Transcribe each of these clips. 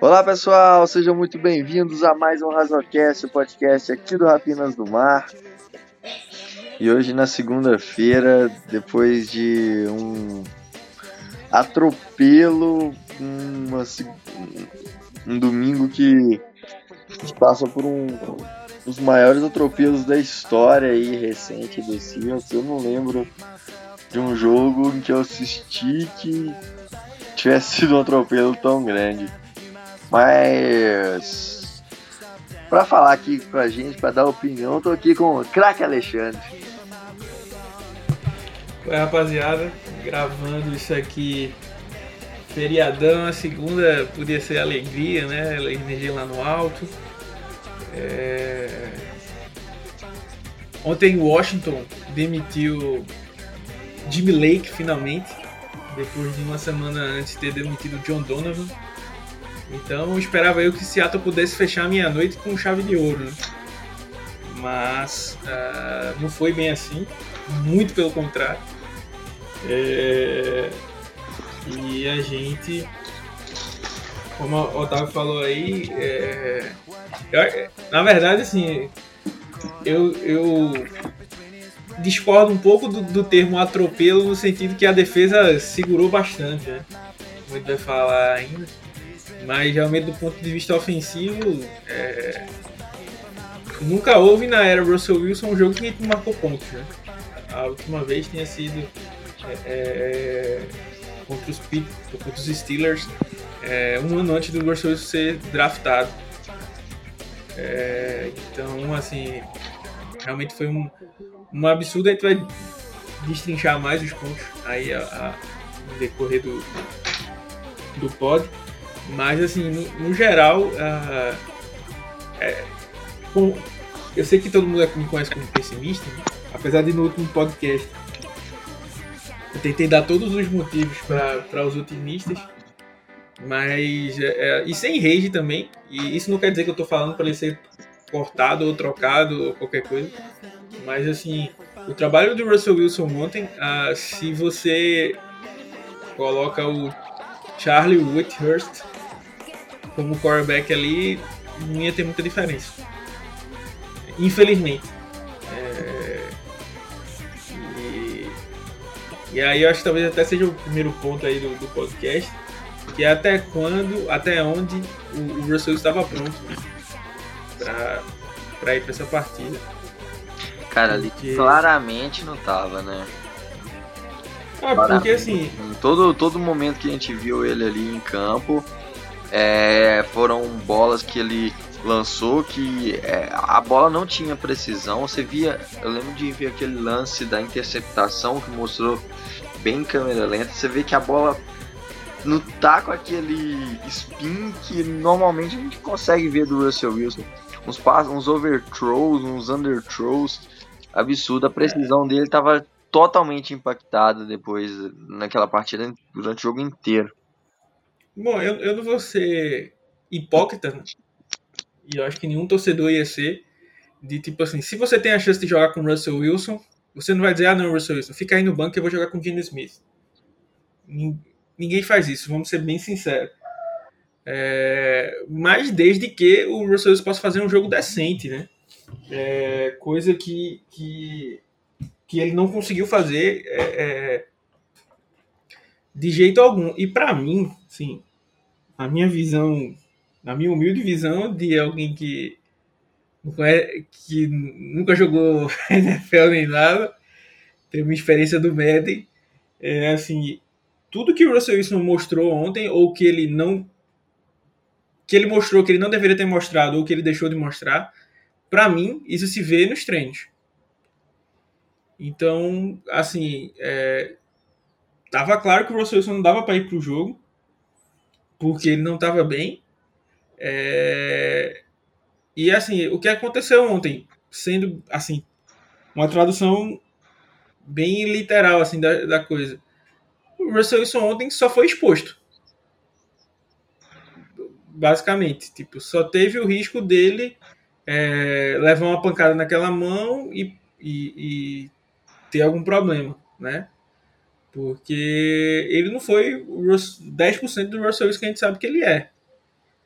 Olá pessoal, sejam muito bem-vindos a mais um Razocast, o podcast aqui do Rapinas do Mar. E hoje na segunda-feira, depois de um atropelo, uma, um domingo que passa por um dos maiores atropelos da história aí recente do Seahawks. Eu não lembro de um jogo em que eu assisti que tivesse sido um atropelo tão grande. Mas para falar aqui com a gente, para dar opinião, tô aqui com o craque Alexandre. Oi rapaziada, gravando isso aqui feriadão, a segunda podia ser alegria, né? Energia lá no alto. É... Ontem Washington demitiu Jimmy Lake finalmente, depois de uma semana antes de ter demitido John Donovan. Então esperava eu que Seattle pudesse fechar a minha noite com chave de ouro, né? mas uh, não foi bem assim, muito pelo contrário. É... E a gente, como o Otávio falou aí, é... eu, na verdade, assim, eu, eu discordo um pouco do, do, termo atropelo no sentido que a defesa segurou bastante, né? Gente vai falar ainda. Mas realmente do ponto de vista ofensivo, é... nunca houve na era Russell Wilson um jogo que marcou pontos. Né? A última vez tinha sido é, é, contra, os, contra os Steelers é, um ano antes do Russell Wilson ser draftado. É, então, assim, realmente foi um, um absurdo. A gente vai destrinchar mais os pontos aí a, a, no decorrer do, do pod. Mas, assim, no, no geral, uh, é, com, eu sei que todo mundo me conhece como pessimista, né? apesar de no último podcast eu tentei dar todos os motivos para os otimistas, mas. É, é, e sem rage também, e isso não quer dizer que eu estou falando para ele ser cortado ou trocado ou qualquer coisa, mas assim, o trabalho do Russell Wilson ontem, uh, se você coloca o Charlie Whithurst como quarterback ali, não ia ter muita diferença. Infelizmente. É... E... e, aí eu acho que talvez até seja o primeiro ponto aí do, do podcast, que é até quando, até onde o, o Russell estava pronto para ir para essa partida. Cara, ali porque... claramente não tava, né? Ah, porque assim. Em todo, todo momento que a gente viu ele ali em campo, é, foram bolas que ele lançou que é, a bola não tinha precisão. Você via, eu lembro de ver aquele lance da interceptação que mostrou bem câmera lenta. Você vê que a bola não tá com aquele spin que normalmente a gente consegue ver do Russell Wilson. Uns passos, uns overthrows, uns underthrows. Absurdo. A precisão dele tava totalmente impactada depois naquela partida durante o jogo inteiro. Bom, eu, eu não vou ser hipócrita, né? e eu acho que nenhum torcedor ia ser, de tipo assim, se você tem a chance de jogar com Russell Wilson, você não vai dizer, ah não, Russell Wilson, fica aí no banco que eu vou jogar com Gene Smith. Ninguém faz isso, vamos ser bem sinceros. É, mas desde que o Russell Wilson possa fazer um jogo decente, né? É, coisa que, que, que ele não conseguiu fazer é, é de jeito algum. E para mim, sim, a minha visão, na minha humilde visão de alguém que que nunca jogou NFL nem nada, tem uma experiência do Madden, é assim, tudo que o Russell Wilson mostrou ontem ou que ele não que ele mostrou que ele não deveria ter mostrado ou que ele deixou de mostrar, para mim isso se vê nos treinos. Então, assim, é, tava claro que o Russell Wilson não dava para ir pro jogo porque ele não estava bem. É... E assim, o que aconteceu ontem, sendo assim, uma tradução bem literal assim da, da coisa. O Russell Wilson ontem só foi exposto. Basicamente, tipo, só teve o risco dele é, levar uma pancada naquela mão e, e, e ter algum problema, né? Porque ele não foi o 10% do Russell Wilson que a gente sabe que ele é.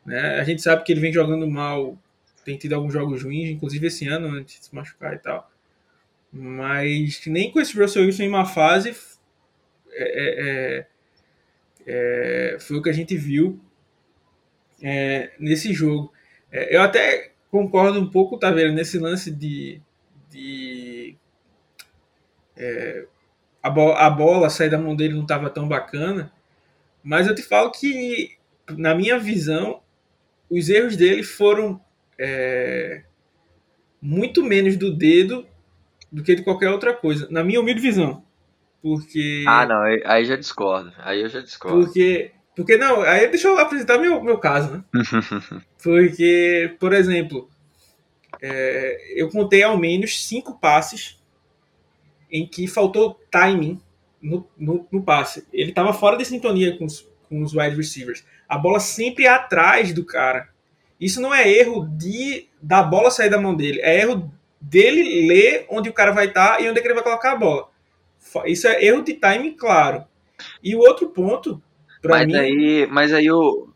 Né? A gente sabe que ele vem jogando mal, tem tido alguns jogos ruins, inclusive esse ano, antes de se machucar e tal. Mas nem com esse Russell Wilson em uma fase é, é, é, é foi o que a gente viu é, nesse jogo. Eu até concordo um pouco, tá vendo, nesse lance de, de a, bo a bola sair da mão dele não estava tão bacana, mas eu te falo que, na minha visão, os erros dele foram é, muito menos do dedo do que de qualquer outra coisa, na minha humilde visão. Porque. Ah, não, aí já discordo. Aí eu já discordo. Porque. Porque não, aí deixa eu apresentar meu, meu caso, né? porque, por exemplo, é, eu contei ao menos cinco passes em que faltou timing no, no, no passe. Ele estava fora de sintonia com os, com os wide receivers. A bola sempre atrás do cara. Isso não é erro de da bola sair da mão dele, é erro dele ler onde o cara vai estar tá e onde é que ele vai colocar a bola. Isso é erro de timing, claro. E o outro ponto, para mim. Aí, mas aí o,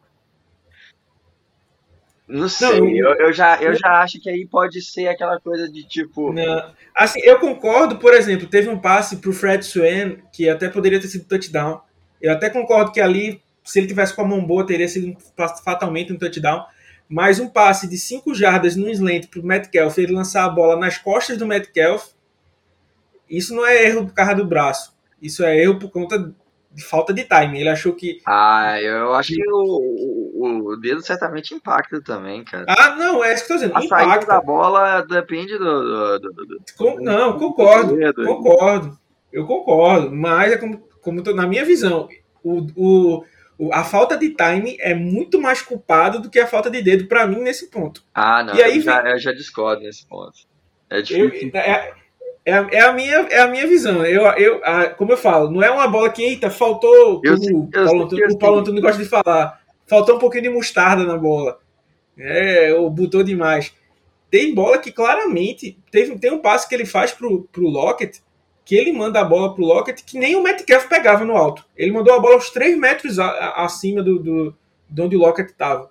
não sei, não, eu, eu, já, eu já acho que aí pode ser aquela coisa de tipo. Não. Assim, eu concordo, por exemplo, teve um passe pro Fred Swan que até poderia ter sido touchdown. Eu até concordo que ali, se ele tivesse com a mão boa, teria sido fatalmente um touchdown. Mas um passe de 5 jardas no slant pro Metcalf, ele lançar a bola nas costas do Metcalf, isso não é erro do carro do braço. Isso é erro por conta de falta de time. Ele achou que. Ah, eu acho que o, o, o dedo certamente impacta também, cara. Ah, não, é isso que eu tô dizendo. A impacta. saída da bola depende do. do, do, do Com, não, concordo. Concordo. Eu concordo. Mas é como, como tô, na minha visão, o, o, a falta de time é muito mais culpado do que a falta de dedo para mim nesse ponto. Ah, não. E aí, eu, já, eu já discordo nesse ponto. É difícil. Eu, é, é, é, a minha, é a minha visão. Eu, eu, a, como eu falo, não é uma bola que, eita, faltou, eu, como eu, o Paulo, Antônio, o Paulo Antônio gosta de falar, faltou um pouquinho de mostarda na bola. É, ou botou demais. Tem bola que claramente, teve, tem um passe que ele faz pro, pro Lockett, que ele manda a bola pro Lockett que nem o Metcalf pegava no alto. Ele mandou a bola uns 3 metros a, a, acima do, do, de onde o Lockett estava.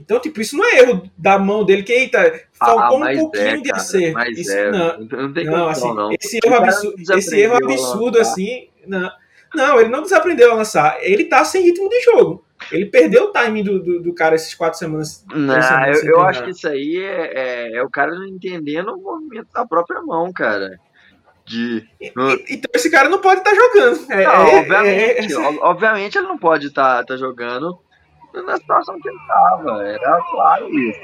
Então, tipo, isso não é erro da mão dele, que, eita, faltou ah, um pouquinho é, de acerto. Isso, é. não, não, tem não, assim, não. Esse erro absurdo, esse erro absurdo assim, não. Não, ele não desaprendeu a lançar. Ele tá sem ritmo de jogo. Ele perdeu o timing do, do, do cara esses quatro semanas. Não, semanas eu, eu acho que isso aí é, é, é, o cara não entendendo o movimento da própria mão, cara. De... Então esse cara não pode estar tá jogando. É, não, é, obviamente, é, obviamente ele não pode estar tá, tá jogando na situação que ele estava. Era claro isso.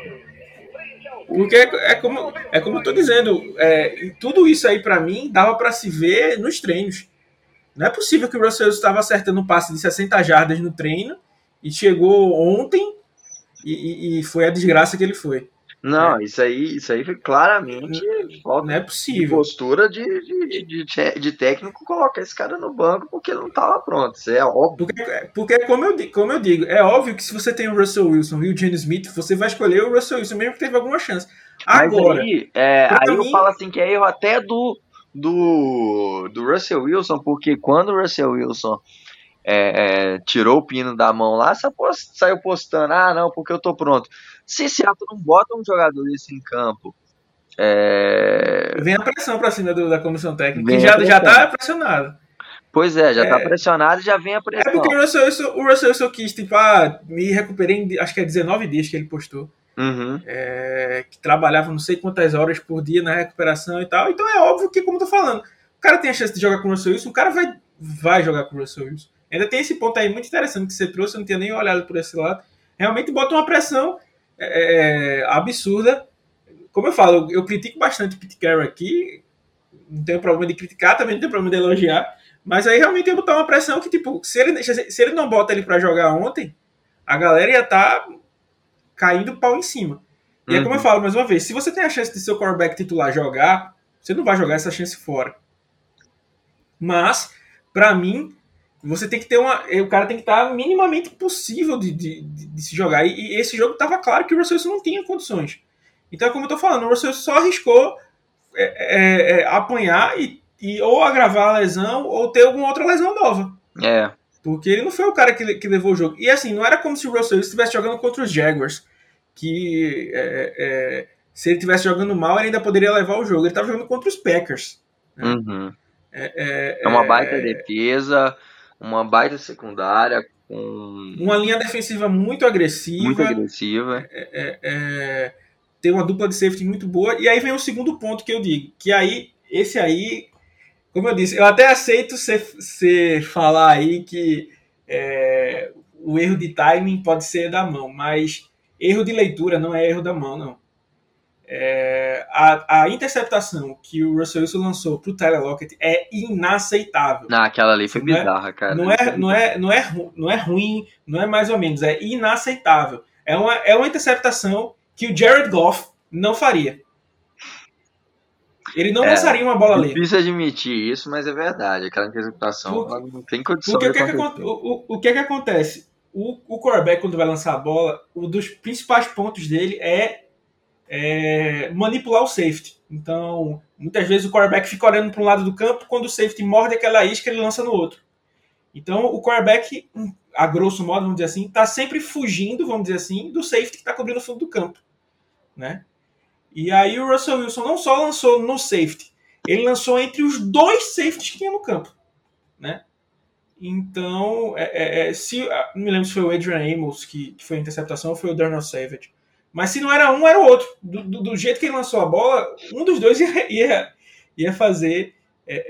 Porque é, é, como, é como eu tô dizendo, é, tudo isso aí para mim dava para se ver nos treinos. Não é possível que o Russell estava acertando um passe de 60 jardas no treino e chegou ontem e, e, e foi a desgraça que ele foi. Não, é. isso aí, isso aí foi claramente falta não é possível. de postura de, de, de, de, técnico colocar esse cara no banco porque ele não estava pronto. Isso é óbvio. Porque, porque como, eu, como eu digo, é óbvio que se você tem o Russell Wilson e o Gene Smith, você vai escolher o Russell Wilson, mesmo que teve alguma chance. Agora, aí, é, aí mim, eu falo assim que é erro até do, do, do Russell Wilson, porque quando o Russell Wilson é, é, tirou o pino da mão lá, saiu postando, ah, não, porque eu tô pronto. Se Seattle não bota um jogador desse em campo. É... Vem a pressão para cima do, da comissão técnica, que já, já tá pressionado. Pois é, já tá é. tá pressionado e já vem a pressão. É porque o Russell, o Russell, Wilson quis, tipo, ah, me recuperei em, acho que é 19 dias que ele postou. Uhum. É, que trabalhava não sei quantas horas por dia na recuperação e tal. Então é óbvio que, como eu tô falando, o cara tem a chance de jogar com o Russell Wilson, o cara vai, vai jogar com o Russell Wilson. Ainda tem esse ponto aí muito interessante que você trouxe, eu não tinha nem olhado por esse lado. Realmente bota uma pressão é, é, absurda. Como eu falo, eu, critico bastante o Pete Carroll aqui, não tenho problema de criticar, também não tenho problema de elogiar, mas aí realmente ia botar uma pressão que, tipo, se ele, se ele não bota ele para jogar ontem, a galera ia estar tá caindo pau em cima. E uhum. é como eu uhum. falo mais uma vez, se você tem a chance de seu quarterback titular jogar, você não vai jogar essa chance fora. Mas, para mim, você tem que ter uma. O cara tem que estar minimamente possível de, de, de, de se jogar. E, e, esse jogo estava claro que o Russell não tinha condições. Então, como eu tô falando, o Russell só arriscou é, é, é, apanhar e e ou agravar a lesão ou ter alguma outra lesão nova. É. Porque ele não foi o cara que, que levou o jogo. E assim, não era como se o Russell Wilson estivesse jogando contra os Jaguars. Que é, é, se ele estivesse jogando mal, ele ainda poderia levar o jogo. Ele estava jogando contra os Packers. Né? Uhum. É, é, uma baita defesa, uma baita secundária, com... Uma linha defensiva muito agressiva. Muito agressiva. É, é, tem uma dupla de safety muito boa. E aí vem o segundo ponto que eu digo. Que aí, esse aí como eu disse, eu até aceito você falar aí que é, o erro de timing pode ser da mão, mas erro de leitura não é erro da mão, não. É, a, a, interceptação que o Russell Wilson lançou para o Tyler Lockett é inaceitável. Não, aquela ali foi não é- bizarra, é, cara. Não é, não, é, não, é, não é ruim, não é mais ou menos, é inaceitável. É uma, é uma interceptação que o Jared Goff não faria. Ele não é, lançaria uma bola ali. Difícil admitir isso, mas é verdade. Aquela interceptação não tem condição porque o que, é que, o, o, que é que acontece? O, o quarterback, quando vai lançar a bola, um dos principais pontos dele é, é manipular o safety. Então, muitas vezes o quarterback fica olhando para um lado do campo, quando o safety morde aquela isca, ele lança no outro. Então, o quarterback, a grosso modo, vamos dizer assim, está sempre fugindo, vamos dizer assim, do safety que está cobrindo o fundo do campo. Né? E aí o Russell Wilson não só lançou no safety, ele lançou entre os dois safeties que tinha no campo, né? Então, é, é, é se ah, não me lembro se foi o Adrian Amos que, que foi a interceptação ou foi o Darnell Savage, mas se não era um, era o outro. Do, do, do jeito que ele lançou a bola, um dos dois ia, ia, ia fazer é,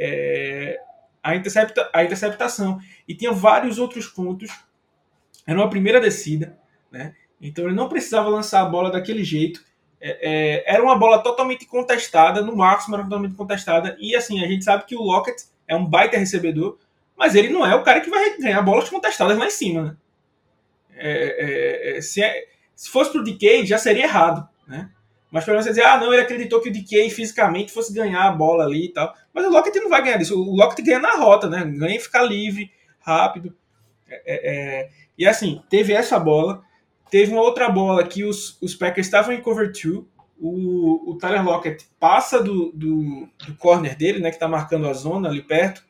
é, a, intercepta, a interceptação. E tinha vários outros pontos. Era uma primeira descida, né? Então ele não precisava lançar a bola daquele jeito. É, é, era uma bola totalmente contestada, no máximo era totalmente contestada. E assim, a gente sabe que o Lockett é um baita recebedor, mas ele não é o cara que vai ganhar bolas contestadas lá em cima. Né? É, é, é se, é, se, fosse pro DK, já seria errado. Né? Mas pelo menos você dizer, ah, não, ele acreditou que o DK fisicamente fosse ganhar a bola ali e tal. Mas o Lockett não vai ganhar isso. O Lockett ganha na rota, né? Ganha e ficar livre, rápido. e assim, teve essa bola. Teve uma outra bola que os, os Packers estavam em cover 2. O, o Tyler Lockett passa do, do, do corner dele, né, que está marcando a zona ali perto.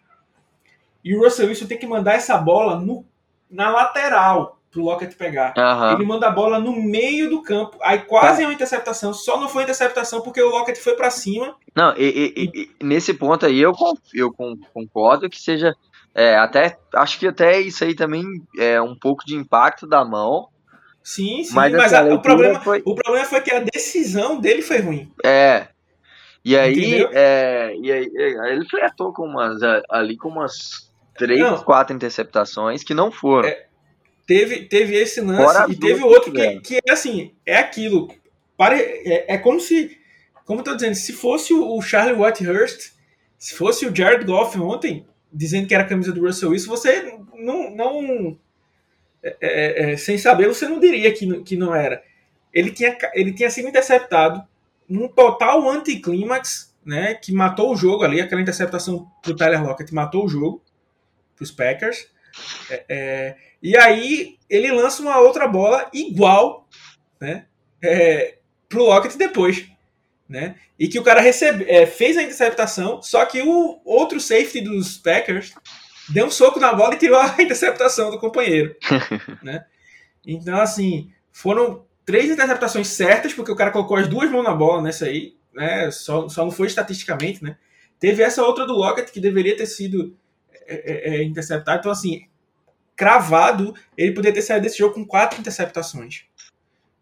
E o Russell Wilson tem que mandar essa bola no, na lateral pro Lockett pegar. Uhum. Ele manda a bola no meio do campo. Aí quase é uma interceptação. Só não foi interceptação porque o Lockett foi para cima. Não, e, e, e, nesse ponto aí eu, eu concordo que seja. É, até acho que até isso aí também é um pouco de impacto da mão Sim, sim, mas, mas a, o, problema, foi... o problema foi que a decisão dele foi ruim. É. E aí, é, e aí ele flertou com umas, ali com umas três, não, quatro interceptações que não foram. É, teve, teve esse lance e teve outro que, que é assim, é aquilo. Pare, é, é como se, como eu tô dizendo, se fosse o Charlie Whitehurst, se fosse o Jared Goff ontem, dizendo que era a camisa do Russell Wilson, você não, não é, é, é, sem saber, você não diria que, que não era. Ele tinha, ele tinha sido interceptado num total anticlímax, né, que matou o jogo ali, aquela interceptação do Tyler Lockett matou o jogo para os Packers. É, é, e aí ele lança uma outra bola igual né, é, para o Lockett depois. Né, e que o cara recebe, é, fez a interceptação, só que o outro safety dos Packers deu um soco na bola e tirou a interceptação do companheiro. né? Então, assim, foram três interceptações certas, porque o cara colocou as duas mãos na bola nessa aí, né? Só, só não foi estatisticamente, né? Teve essa outra do Lockett que deveria ter sido é, é, é interceptada. Então, assim, cravado, ele poderia ter saído desse jogo com quatro interceptações.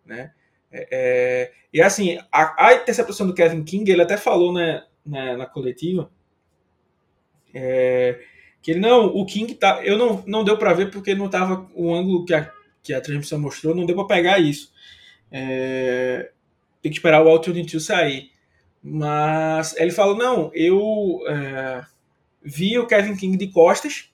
Né? É, é, e assim, a, a, interceptação do Kevin King, ele até falou né, na, na coletiva é, que ele, não, o King tá. Eu não, não deu para ver porque não tava o ângulo que a, que a transmissão mostrou, não deu para pegar isso. É, tem que esperar o Altitude 2 sair. Mas ele falou: não, eu é, vi o Kevin King de costas,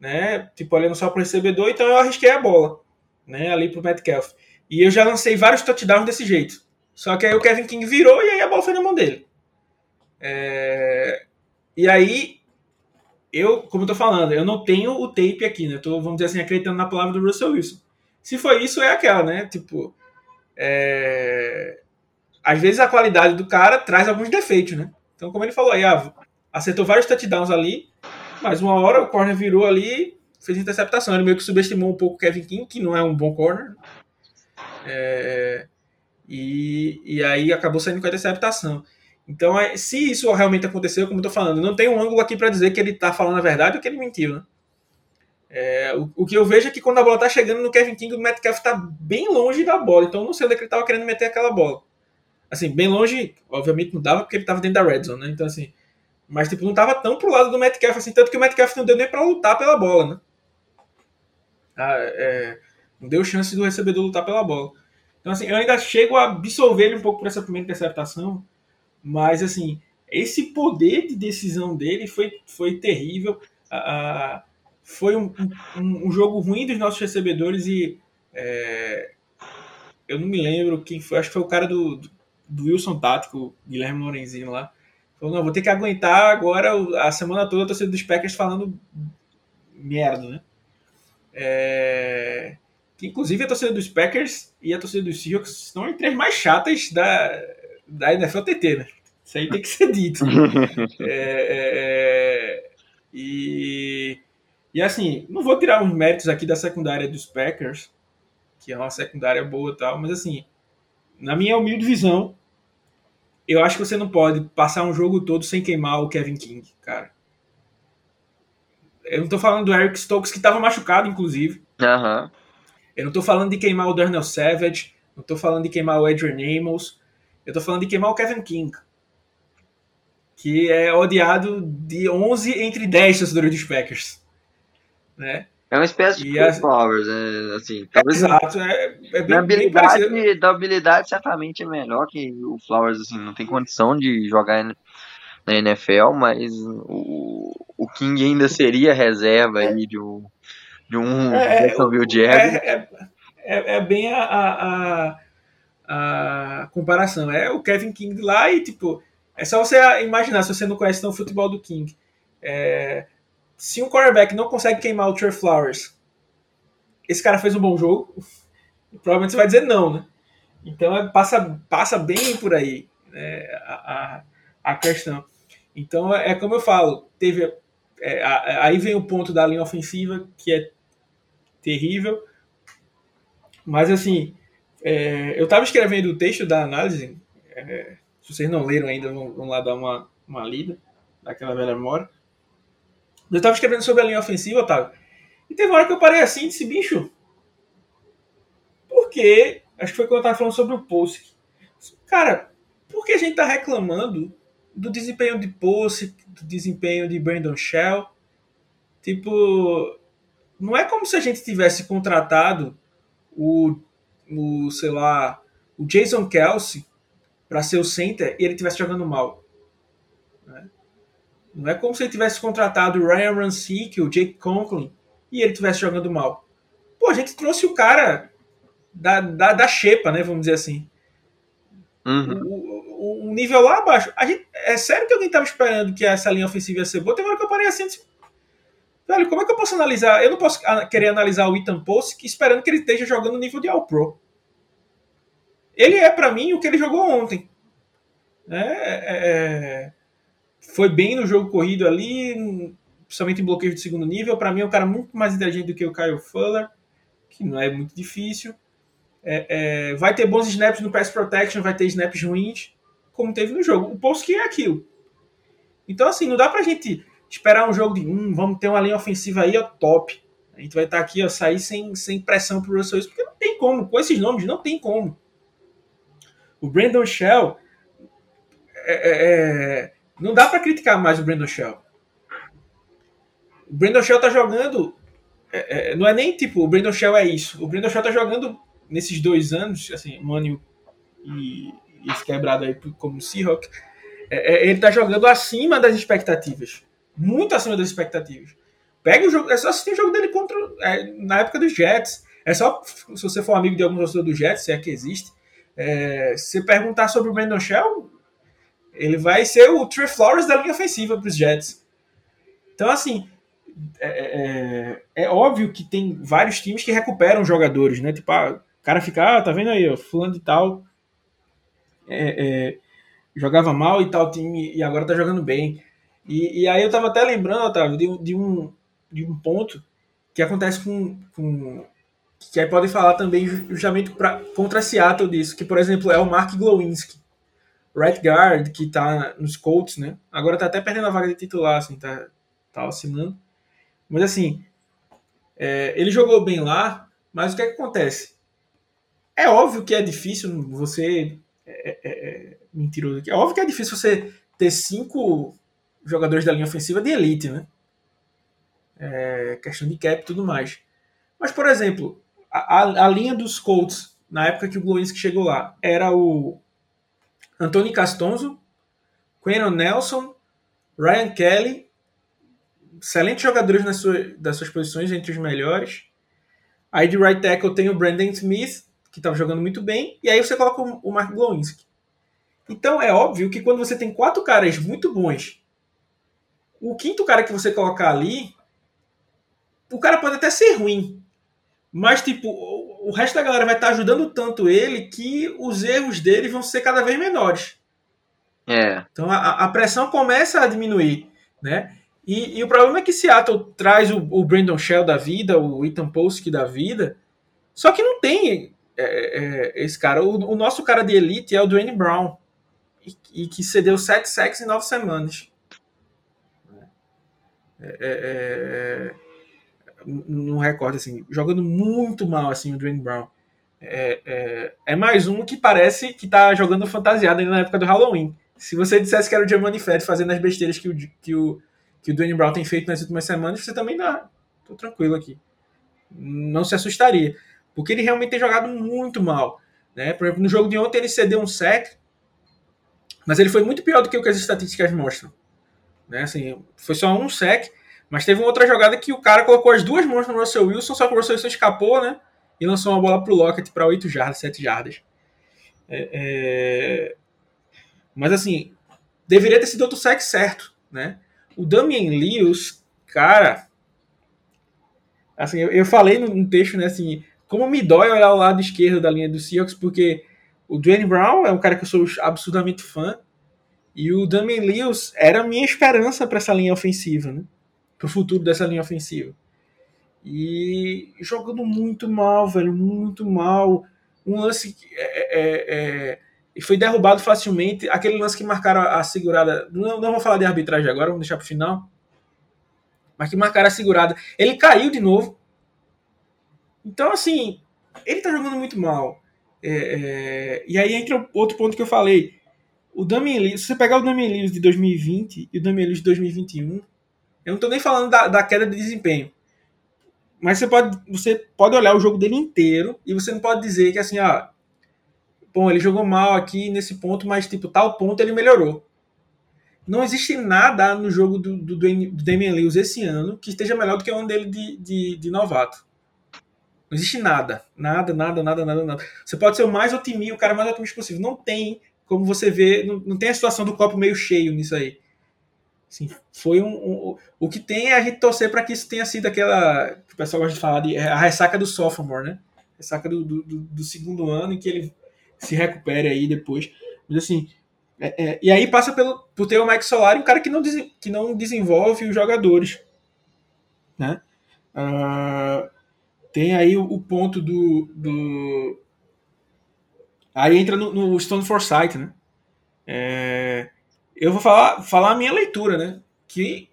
né? Tipo, olhando só pro recebedor, então eu arrisquei a bola, né? Ali pro Metcalf. E eu já lancei vários touchdowns desse jeito. Só que aí o Kevin King virou e aí a bola foi na mão dele. É, e aí eu, como eu tô falando, eu não tenho o tape aqui, né? Eu tô, vamos dizer assim, acreditando na palavra do Russell Wilson. Se foi isso, é aquela, né? Tipo, é... às vezes a qualidade do cara traz alguns defeitos, né? Então, como ele falou aí, ah, acertou vários touchdowns ali, mas uma hora o corner virou ali fez interceptação. Ele meio que subestimou um pouco o Kevin King, que não é um bom corner. É, e, e aí acabou saindo com a interceptação. Então, é, se isso realmente aconteceu, como eu tô falando, não tem um ângulo aqui para dizer que ele tá falando a verdade ou que ele mentiu, né? É, o, o, que eu vejo é que quando a bola tá chegando no Kevin King, o Metcalf tá bem longe da bola. Então, eu não sei onde é que ele tava querendo meter aquela bola. Assim, bem longe, obviamente não dava porque ele tava dentro da red zone, né? Então, assim, mas tipo, não tava tão pro lado do Metcalf assim, tanto que o Metcalf não deu nem para lutar pela bola, né? Ah, é, não deu chance do recebedor lutar pela bola. Então, assim, eu ainda chego a absorver ele um pouco por essa primeira interceptação, mas, assim, esse poder de decisão dele foi, foi terrível. Ah, foi um, um, um, jogo ruim dos nossos recebedores e é, eu não me lembro quem foi, acho que foi o cara do, do Wilson Tático, Guilherme Lorenzinho lá. Falou, não, vou ter que aguentar agora a semana toda a torcida dos Packers falando merda, né? É... Que, inclusive a torcida dos Packers e a torcida dos Seahawks estão entre as mais chatas da, da NFL TT, né? Isso aí tem que ser dito. é, é, é, e, e assim, não vou tirar uns méritos aqui da secundária dos Packers, que é uma secundária boa e tal, mas assim, na minha humilde visão, eu acho que você não pode passar um jogo todo sem queimar o Kevin King, cara. Eu não tô falando do Eric Stokes, que estava machucado, inclusive. Uhum. Eu não tô falando de queimar o Darnell Savage. Não tô falando de queimar o Adrian Amos. Eu tô falando de queimar o Kevin King. Que é odiado de 11 entre 10 torcedores dos Packers. Né? É uma espécie de a... Flowers, né? Assim, talvez Exato, é, é bem, habilidade, bem da habilidade certamente é melhor que o Flowers, assim, não tem condição de jogar na NFL, mas o, o King ainda seria reserva aí de um, de um é, Jacksonville Jaguars. É, é, é, é, bem a, a, a, comparação. É o Kevin King lá e, tipo, é só você imaginar, se você não conhece o futebol do King. É, se um quarterback não consegue queimar o Trey Flowers, esse cara fez um bom jogo, provavelmente você vai dizer não, né? Então é, passa, passa bem por aí né, a, a, a questão. Então é, é como eu falo, teve é, aí vem o ponto da linha ofensiva que é terrível, mas assim é, eu estava escrevendo o texto da análise, é, se vocês não leram ainda, vão, vão lá dar uma, uma lida daquela velha memória. Eu estava escrevendo sobre a linha ofensiva, Otávio, e teve uma hora que eu parei assim e disse, bicho, por que? Acho que foi quando eu estava falando sobre o post. Cara, por que a gente está reclamando do desempenho de Posse, do desempenho de Brandon Shell. Tipo, não é como se a gente tivesse contratado o, o sei lá, o Jason Kelsey para ser o center e ele estivesse jogando mal. Né? Não é como se ele tivesse contratado o Ryan Rancic, o Jake Conklin, e ele estivesse jogando mal. Pô, a gente trouxe o cara da, da, da xepa, né? Vamos dizer assim. Uhum. O, um nível lá abaixo. A gente, é sério que alguém estava esperando que essa linha ofensiva ia ser boa? Tem uma hora que eu parei assim, disse, velho, como é que eu posso analisar? Eu não posso querer analisar o Ethan Post esperando que ele esteja jogando no nível de All-Pro. Ele é, para mim, o que ele jogou ontem. É, é, é, foi bem no jogo corrido ali, principalmente em bloqueio de segundo nível. Para mim, é um cara muito mais inteligente do que o Kyle Fuller, que não é muito difícil. É, é, vai ter bons snaps no pass protection, vai ter snaps ruins como teve no jogo. O post é aquilo. Então, assim, não dá pra gente esperar um jogo de hum, vamos ter uma linha ofensiva aí, ó, top. A gente vai estar tá aqui, ó, sair sem, sem pressão pro Russell Wilson, porque não tem como. Com esses nomes, não tem como. O Brandon Shell. É, é, é não dá para criticar mais o Brandon Shell. O Brandon Shell tá jogando. É, é, não é nem tipo, o Brandon Shell é isso. O Brandon Shell tá jogando nesses dois anos, assim, um ano e, esse quebrado aí como Seahawk, é, é, ele tá jogando acima das expectativas. Muito acima das expectativas. Pega o jogo, é só assistir o jogo dele contra. É, na época dos Jets. É só, se você for amigo de algum torcedor do Jets, se é que existe, é, se perguntar sobre o Brandon Shell, ele vai ser o Trey Flowers da linha ofensiva para os Jets. Então, assim, é, é, é, óbvio que tem vários times que recuperam jogadores, né? Tipo, ah, o cara fica, ah, tá vendo aí, ó, fulano de tal é, é, jogava mal e tal time e agora tá jogando bem. E, e aí eu tava até lembrando, Otávio, de, de, um, de um ponto que acontece com, com que aí podem falar também justamente pra, contra Seattle disso, que por exemplo é o Mark Glowinski, right guard, que tá nos Colts, né? Agora tá até perdendo a vaga de titular, assim, tá, tá assinando. Mas assim, é, ele jogou bem lá, mas o que, é que acontece? É óbvio que é difícil você. É, é, é, mentiroso aqui. É óbvio que é difícil você ter cinco jogadores da linha ofensiva de elite, né? É, questão de cap e tudo mais. Mas, por exemplo, a, a, linha dos Colts, na época que o Glowinski chegou lá, era o Antônio Castonzo, Quentin Nelson, Ryan Kelly, excelentes jogadores nas suas, das suas posições, entre os melhores. Aí de right tackle tem o Brandon Smith, que estava jogando muito bem, e aí você coloca o Mark Glowinski. Então é óbvio que quando você tem quatro caras muito bons, o quinto cara que você colocar ali, o cara pode até ser ruim, mas tipo, o resto da galera vai estar tá ajudando tanto ele que os erros dele vão ser cada vez menores. É. Então a, a pressão começa a diminuir, né? E, e, o problema é que Seattle traz o, o Brandon Shell da vida, o Ethan Polsky da vida, só que não tem é, é, esse cara. O, o, nosso cara de elite é o Dwayne Brown, e, e que cedeu sete sacks em nove semanas. É, é, não recordo assim, jogando muito mal assim o Dwayne Brown. É, é, é, mais um que parece que tá jogando fantasiado ainda na época do Halloween. Se você dissesse que era o Germany Fed fazendo as besteiras que o, que o, que o Dwayne Brown tem feito nas últimas semanas, você também dá. Tô tranquilo aqui. Não se assustaria. Porque ele realmente tem jogado muito mal. Né? Por exemplo, no jogo de ontem ele cedeu um sec, mas ele foi muito pior do que o que as estatísticas mostram. Né? Assim, foi só um sec, mas teve uma outra jogada que o cara colocou as duas mãos no Russell Wilson, só que o Russell Wilson escapou, né? E lançou uma bola pro Lockett para 8 jardas, 7 jardas. É, é... Mas assim, deveria ter sido outro sec certo, né? O Damian Lewis, cara. Assim, eu, eu falei no, texto, né, assim, como me dói olhar o lado esquerdo da linha do Seahawks, porque o Dwayne Brown é um cara que eu sou absurdamente fã, e o Damian Lewis era a minha esperança para essa linha ofensiva, né? Para o futuro dessa linha ofensiva. E jogando muito mal, velho, muito mal. Um lance que é, é, é, e foi derrubado facilmente. Aquele lance que marcaram a, segurada. Não, não vou falar de arbitragem agora, vamos deixar para o final. Mas que marcaram a segurada. Ele caiu de novo. Então, assim, ele tá jogando muito mal. É, é, e aí entra outro ponto que eu falei. O Damian Lewis, se você pegar o Damian Lewis de 2020 e o Damian Lewis de 2021, eu não tô nem falando da, da queda de desempenho. Mas você pode, você pode olhar o jogo dele inteiro e você não pode dizer que assim, ah, bom, ele jogou mal aqui nesse ponto, mas tipo, tal ponto ele melhorou. Não existe nada no jogo do, do, do Damian Lewis esse ano que esteja melhor do que o ano dele de, de, de novato. Não existe nada. Nada, nada, nada, nada, nada. Você pode ser o mais otimista, o cara mais otimista possível. Não tem como você ver, não, não tem a situação do copo meio cheio nisso aí. Assim, foi um, um, o que tem é a gente torcer para que isso tenha sido aquela que o pessoal gosta de falar de a ressaca do sophomore, né? Ressaca do, do, do segundo ano em que ele se recupere aí depois. Mas assim, é, é, e aí passa pelo, por ter o Mike Solari, um cara que não, que não desenvolve os jogadores. Né? Uh, tem aí o, o, ponto do, do. Aí entra no, no Stone Forsyth, né? É, eu vou falar, falar a minha leitura, né? Que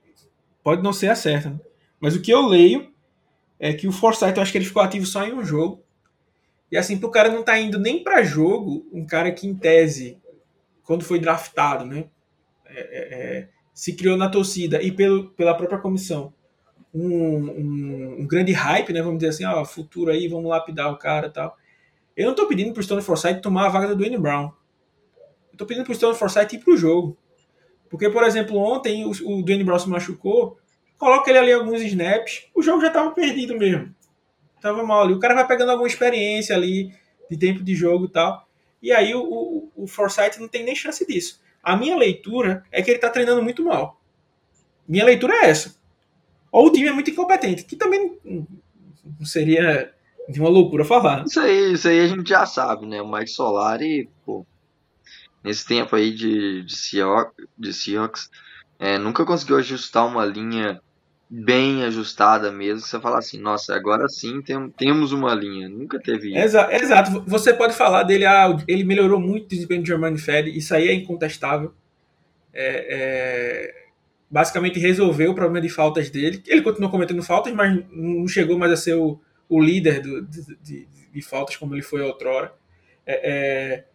pode não ser a certa. Né? Mas o que eu leio é que o Forsyth, eu acho que ele ficou ativo só em um jogo. E assim, pro cara não tá indo nem para jogo, um cara que em tese, quando foi draftado, né, é, é, é, se criou na torcida e pelo, pela própria comissão um, um, um, grande hype, né, vamos dizer assim, ó, futuro aí, vamos lapidar o cara tal. Eu não tô pedindo pro Stone Forsythe tomar a vaga do Dwayne Brown. Eu tô pedindo pro Stone Forsythe ir pro jogo. Porque, por exemplo, ontem o, o Dwayne Brown machucou, coloca ele ali alguns snaps, o jogo já tava perdido mesmo tava mal ali. O cara vai pegando alguma experiência ali de tempo de jogo e tal. E aí o, o, o não tem nem chance disso. A minha leitura é que ele tá treinando muito mal. Minha leitura é essa. Ou o time é muito incompetente, que também não seria de uma loucura falar. Isso aí, isso aí a gente já sabe, né? O Mike Solari, pô, nesse tempo aí de, de, Seahawks, de Seahawks É, nunca conseguiu ajustar uma linha bem ajustada mesmo, você fala assim, nossa, agora sim tem, temos uma linha. Nunca teve isso. Exa exato. Você pode falar dele, ah, ele melhorou muito o desempenho de Germani Fed, isso aí é incontestável. É, é, basicamente resolveu o problema de faltas dele. Ele continuou cometendo faltas, mas não chegou mais a ser o, o líder do, de, de, de, faltas como ele foi outrora. É, é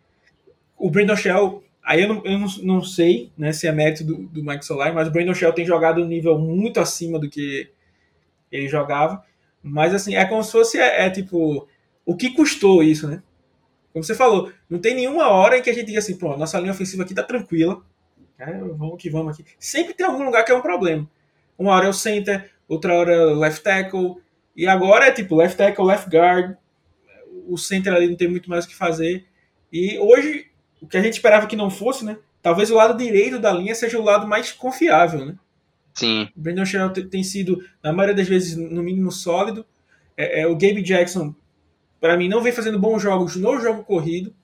o Brandon Shell, aí eu não, eu não, não sei né, se é mérito do, do Mike Solari, mas o Brandon Shell tem jogado um nível muito acima do que ele jogava. Mas assim, é como se fosse é, é tipo o que custou isso, né? Como você falou, não tem nenhuma hora em que a gente diga assim, pô, nossa linha ofensiva aqui tá tranquila, é, vamos que vamos aqui. Sempre tem algum lugar que é um problema. Uma hora é o center, outra hora é o left tackle, e agora é tipo left tackle, left guard. O center ali não tem muito mais o que fazer. E hoje, o que a gente esperava que não fosse, né? Talvez o lado direito da linha seja o lado mais confiável, né? Sim. O Brandon Shell tem sido, na maioria das vezes, no mínimo sólido. É, é o Gabe Jackson, para mim, não vem fazendo bons jogos no jogo corrido,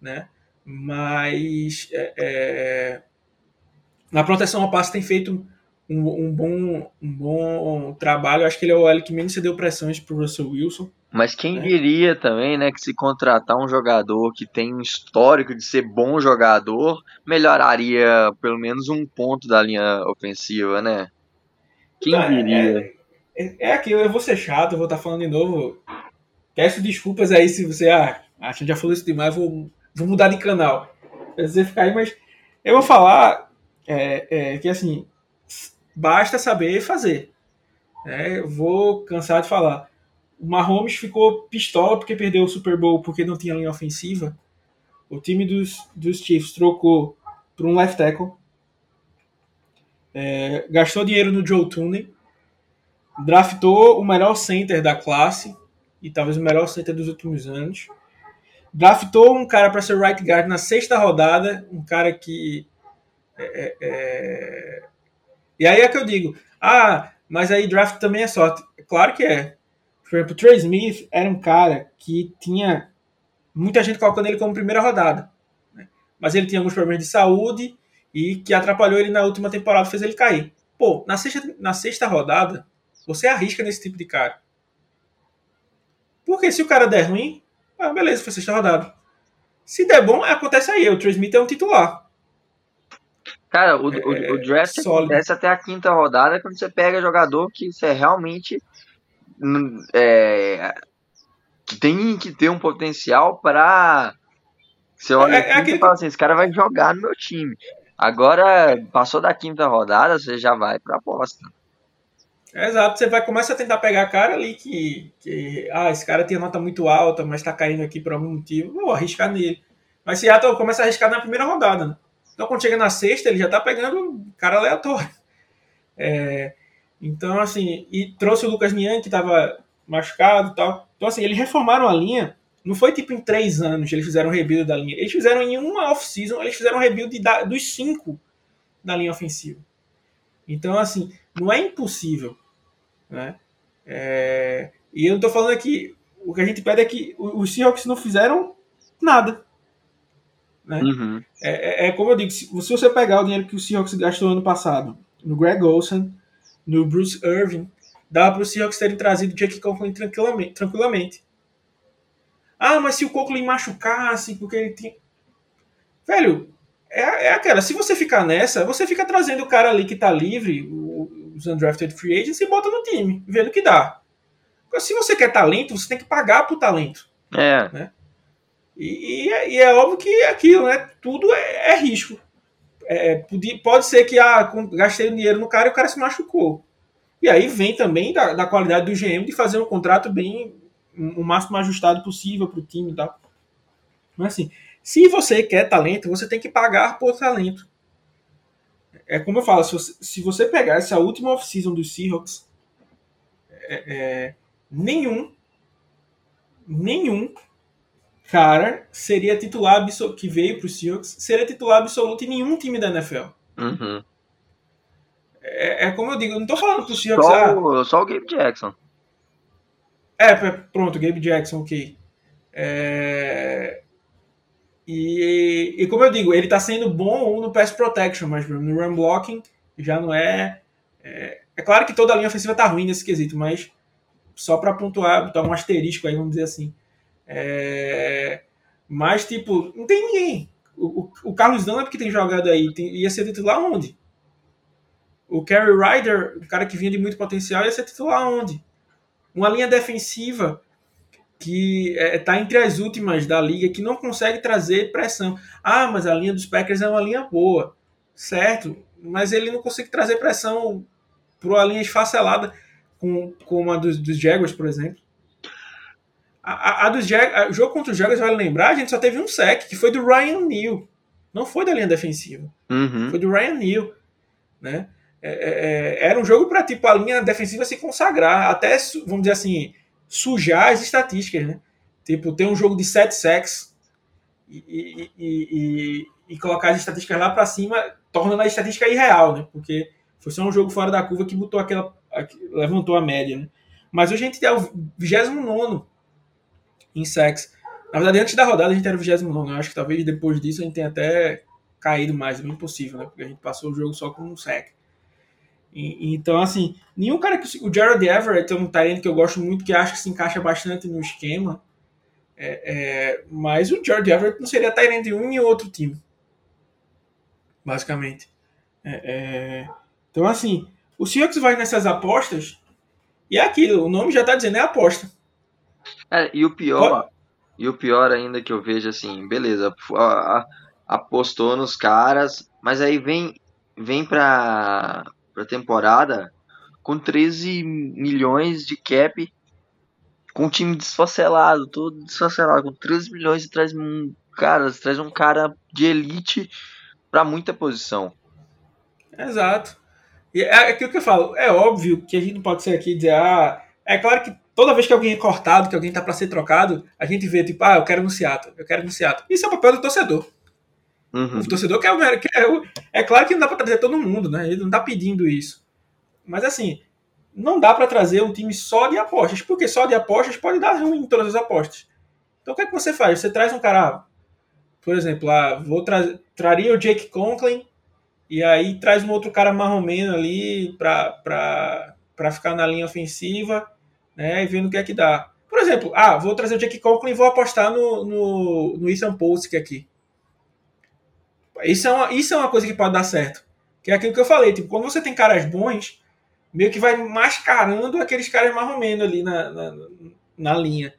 né? Mas é, é na proteção ao passe tem feito um, um, bom, um bom trabalho. Acho que ele é o L que menos cedeu pressões para o Russell Wilson. Mas quem né? diria também, né, que se contratar um jogador que tem um histórico de ser bom jogador, melhoraria pelo menos um ponto da linha ofensiva, né? Quem é, diria? É, é, é, aquilo, eu vou ser chato, eu vou estar tá falando de novo. Peço desculpas aí se você ah, acha que já falou isso demais, vou, vou mudar de canal. Você ficar aí, mas eu vou falar é, é, que assim, basta saber fazer. É, vou cansar de falar. O Mahomes ficou pistola porque perdeu o Super Bowl porque não tinha linha ofensiva. O time dos, dos Chiefs trocou por um left tackle. É, gastou dinheiro no Joe Tooney. Draftou o melhor center da classe. E talvez o melhor center dos últimos anos. Draftou um cara para ser right guard na sexta rodada. Um cara que é, é, é, e aí é que eu digo, ah, mas aí draft também é sorte. Claro que é. Por exemplo, o Trey Smith era um cara que tinha muita gente colocando ele como primeira rodada. Né? Mas ele tinha alguns problemas de saúde e que atrapalhou ele na última temporada, fez ele cair. Pô, na sexta, na sexta rodada, você arrisca nesse tipo de cara. Porque se o cara der ruim, ah, beleza, foi sexta rodada. Se der bom, acontece aí. O Trey Smith é um titular. Cara, o, o, o é, draft sólido. acontece até a quinta rodada quando você pega jogador que você realmente é, que tem que ter um potencial para você olha é, é e fala assim, esse cara vai jogar no meu time. Agora, passou da quinta rodada, você já vai pra aposta. É, exato, você vai começar a tentar pegar cara ali que, que ah, esse cara tem nota muito alta, mas tá caindo aqui por algum motivo, vou arriscar nele. Mas Seattle começa a arriscar na primeira rodada, né? Então, quando chega na sexta, ele já tá pegando um cara aleatório. É, então, assim, e trouxe o Lucas Nian, que tava machucado e tal. Então, assim, eles reformaram a linha. Não foi tipo em três anos que eles fizeram um rebuild da linha. Eles fizeram em uma off-season, eles fizeram um rebuild da, dos cinco da linha ofensiva. Então, assim, não é impossível. Né? É, e eu não tô falando aqui. O que a gente pede é que os Seahawks não fizeram nada. Né? Uhum. É, é, é, como eu digo, se, se, você pegar o dinheiro que o Seahawks gastou ano passado no Greg Olsen, no Bruce Irving, dá para o Seahawks terem trazido o Jake Conklin tranquilamente, tranquilamente. Ah, mas se o Conklin machucasse, porque ele tinha. Velho, é, é aquela. Se você ficar nessa, você fica trazendo o cara ali que tá livre, os undrafted free agents, e bota no time, vendo que dá. Se você quer talento, você tem que pagar pro talento. É. Né? E, e, é, e, é óbvio que é aquilo, né? Tudo é, é risco. É, pode, pode ser que ah, gastei dinheiro no cara e o cara se machucou. E aí vem também da, da qualidade do GM de fazer um contrato bem o máximo ajustado possível para o time e tal. Mas assim, se você quer talento, você tem que pagar por talento. É como eu falo, se você, se você pegar essa última off-season dos Seahawks, é, é, nenhum, nenhum cara seria titular absoluto, que veio para os Seahawks, seria titular absoluto em nenhum time da NFL. Uhum. É, é, como eu digo, eu não tô falando pro Seahawks. Só, ah, só o Gabe Jackson. É, pronto, Gabe Jackson, ok. É... E, e como eu digo, ele tá sendo bom no pass protection, mas no run blocking Já não é. É, é claro que toda a linha ofensiva tá ruim nesse quesito, mas só para pontuar, botar um asterisco aí, vamos dizer assim. É, mas, tipo, não tem ninguém. O, o, o Carlos Dunlap que tem jogado aí, tem, ia ser titular onde? O Kerry Ryder, o cara que vinha de muito potencial, ia ser titular onde? Uma linha defensiva que está é, tá entre as últimas da liga, que não consegue trazer pressão. Ah, mas a linha dos Packers é uma linha boa, certo? Mas ele não consegue trazer pressão para uma linha esfacelada com, com a dos, dos Jaguars, por exemplo. A, a, a dos Jag, o jogo contra os Jaguars, vale lembrar, a gente só teve um sec, que foi do Ryan Neal. Não foi da linha defensiva. Uhum. Foi do Ryan Neal. Né? É, é, é era um jogo para tipo, a linha defensiva se consagrar. Até, vamos dizer assim, sujar as estatísticas, né? Tipo, ter um jogo de 7 sacks e, e, e, e, colocar as estatísticas lá para cima, tornando a estatística irreal, né? Porque foi só um jogo fora da curva que botou aquela. levantou a média, né? Mas hoje a gente é o 29 em sacks. Na verdade, antes da rodada a gente era o 29. Eu acho que talvez depois disso a gente tenha até caído mais, é bem possível, né? Porque a gente passou o jogo só com um. E, então, assim, nenhum cara que. O Jared Everett é um talento que eu gosto muito, que acho que se encaixa bastante no esquema. É, é, mas o Jared Everett não seria Tyrant de um e outro time. Basicamente. É, é, então, assim, o Seahawks vai nessas apostas. E é aquilo, o nome já tá dizendo, é aposta. É, e o pior, e o pior ainda que eu vejo assim, beleza, apostou nos caras, mas aí vem vem pra, para a temporada com 13 milhões de cap, com um time desfacelado, todo desfacelado, com 13 milhões e traz um cara, traz um cara de elite para muita posição. Exato. E é aquilo que eu falo, é óbvio que a gente não pode ser aqui e dizer, ah, é claro que toda vez que alguém é cortado, que alguém tá para ser trocado, a gente vê tipo, ah, eu quero no Seattle, eu quero no Seattle. Isso é o papel do torcedor. Uhum. O torcedor quer, quer é, é claro que não dá para trazer todo mundo, né? Ele não tá pedindo isso. Mas assim, não dá para trazer um time só de apostas, porque só de apostas pode dar ruim em todas as apostas. Então o que é que você faz? Você traz um cara, por exemplo, ah, vou tra traria o Jake Conklin e aí traz um outro cara marromeno ali para ficar na linha ofensiva, né? E vendo o que é que dá. Por exemplo, ah, vou trazer o Jake Conklin e vou apostar no, no, no Ethan Post aqui. Isso é, uma, isso é uma coisa que pode dar certo. Que é aquilo que eu falei, tipo, quando você tem caras bons, meio que vai mascarando aqueles caras mais ou menos ali na, na, na linha,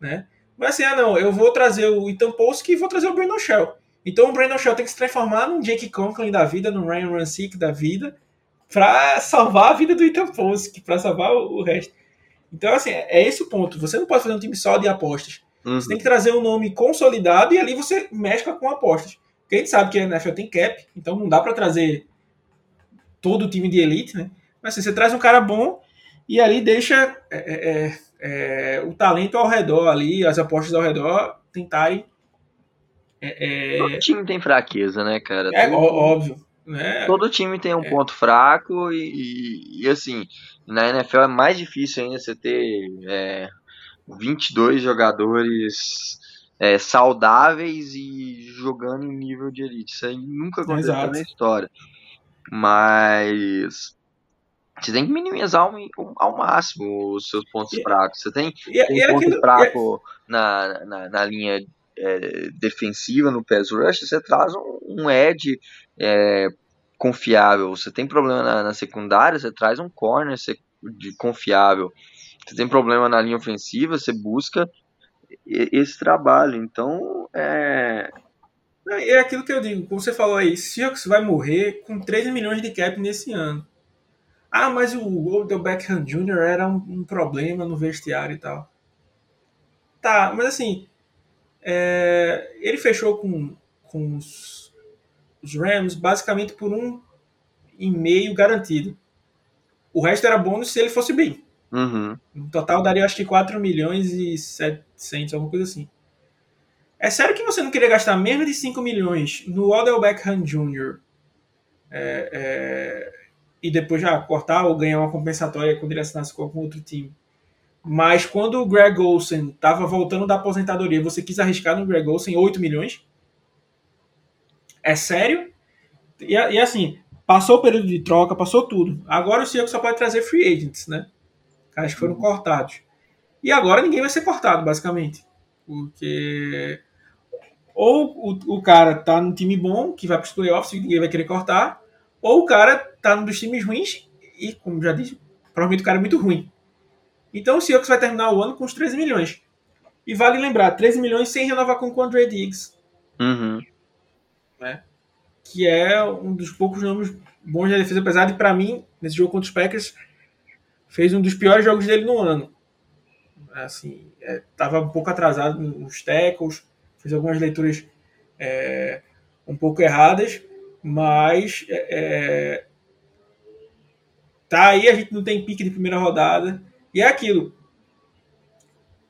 né? Mas assim, ah não, eu vou trazer o Ethan Post e vou trazer o Brandon Shell. Então o Brandon Shell tem que se transformar num Jake Conklin da vida, num Ryan Ransick da vida, para salvar a vida do Ethan Post, para salvar o resto. Então, assim, é esse o ponto. Você não pode fazer um time só de apostas. Uhum. Você tem que trazer um nome consolidado e ali você mescla com apostas. Porque a gente sabe que a NFL tem cap, então não dá para trazer todo o time de elite, né? Mas assim, você traz um cara bom e ali deixa é, é, é, é o talento ao redor ali, as apostas ao redor tentarem. É, é todo time tem fraqueza, né, cara? É todo, óbvio. Né? Todo time tem um ponto fraco e, e, e, assim, na NFL é mais difícil ainda você ter é, 22 jogadores é, saudáveis e jogando em nível de elite. Isso aí nunca aconteceu Exato. na história. Mas você tem que minimizar ao, ao máximo os seus pontos e, fracos. Você tem, e, tem e ponto aquilo, fraco na, na, na, linha é, defensiva, no pass rush, você traz um, um edge é, confiável. Você tem problema na, na, secundária, você traz um corner de confiável. Você tem problema na linha ofensiva, você busca esse trabalho. Então, é. É aquilo que eu digo, como você falou aí, Seahawks vai morrer com 13 milhões de cap nesse ano. Ah, mas o Odell Beckham Jr. era um, um, problema no vestiário e tal. Tá, mas assim, é, ele fechou com, com os, os Rams basicamente por um e meio garantido. O resto era bônus se ele fosse bem. Uhum. No total daria acho que 4 milhões e 700, alguma coisa assim. É sério que você não queria gastar menos de 5 milhões no Odell Beckham Jr. É, é, e depois já cortar ou ganhar uma compensatória quando ele assinasse com outro time. Mas quando o Greg Olsen estava voltando da aposentadoria, você quis arriscar no Greg Olsen 8 milhões? É sério? E, e assim, passou o período de troca, passou tudo. Agora o Seahawks só pode trazer free agents, né? Caras que foram uhum. cortados. E agora ninguém vai ser cortado, basicamente. Porque ou o, o cara tá num time bom, que vai para os playoffs e ninguém vai querer cortar, ou o cara tá num dos times ruins e, como já disse, provavelmente o cara é muito ruim. Então o Seahawks vai terminar o ano com os 13 milhões. E vale lembrar, 13 milhões sem renovar com o Andre Diggs. Uhum. Né? Que é um dos poucos nomes bons da defesa, apesar de, para mim, nesse jogo contra os Packers, fez um dos piores jogos dele no ano. Assim, é, tava um pouco atrasado nos tackles, fez algumas leituras é, um pouco erradas, mas é, é, tá aí, a gente não tem pique de primeira rodada, e é aquilo.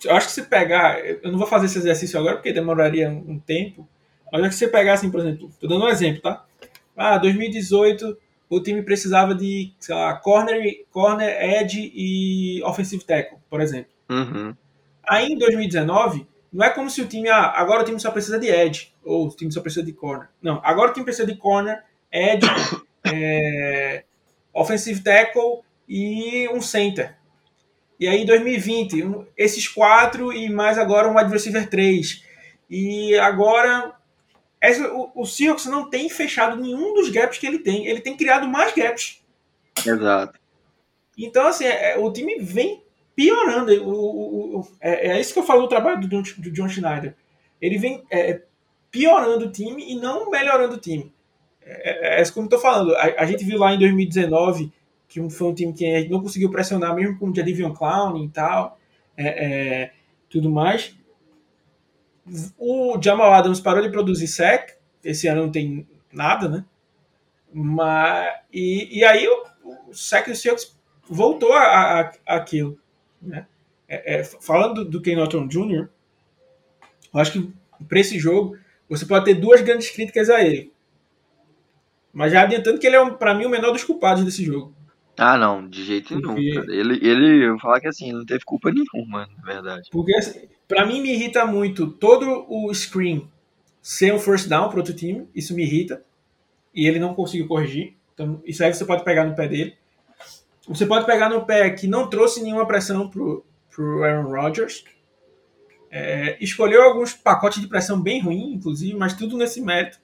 Eu acho que se pegar, eu não vou fazer esse exercício agora porque demoraria um tempo, mas acho que se pegar assim, por exemplo, tô dando um exemplo, tá? Ah, 2018 o time precisava de, sei lá, corner, corner, edge e offensive tackle, por exemplo. Uhum. Aí em 2019, não é como se o time, ah, agora o time só precisa de edge, ou o time só precisa de corner. Não, agora o time precisa de corner, edge, é, offensive tackle e um center. E aí, em 2020, um, esses quatro e mais agora um wide receiver 3. E agora, essa, o, o Seahawks não tem fechado nenhum dos gaps que ele tem. Ele tem criado mais gaps. Exato. Então, assim, é, é o time vem piorando. O, o, o, é, é, isso que eu falo do trabalho do, do John Schneider. Ele vem é, piorando o time e não melhorando o time. É, é, é como eu tô falando. A, a, gente viu lá em 2019 que foi um time que a gente não conseguiu pressionar, mesmo com o Jadivion Clown e tal, tudo mais. O Jamal Adams parou de produzir sec, esse ano não tem nada, né? Mas, e, e aí o, o sec do Seahawks voltou a, a, aquilo. Né? É, é, falando do, Ken Norton Jr., eu acho que para esse jogo você pode ter duas grandes críticas a ele. Mas já adiantando que ele é, para mim, o menor dos culpados desse jogo. Ah, não, de jeito nenhum. Ele, ele, eu vou falar que assim, não teve culpa nenhuma, na verdade. Porque, assim, pra mim, me irrita muito todo o screen ser um first down para outro time. Isso me irrita. E ele não conseguiu corrigir. Então, isso aí você pode pegar no pé dele. Você pode pegar no pé que não trouxe nenhuma pressão pro, pro Aaron Rodgers. É, escolheu alguns pacotes de pressão bem ruim, inclusive, mas tudo nesse mérito.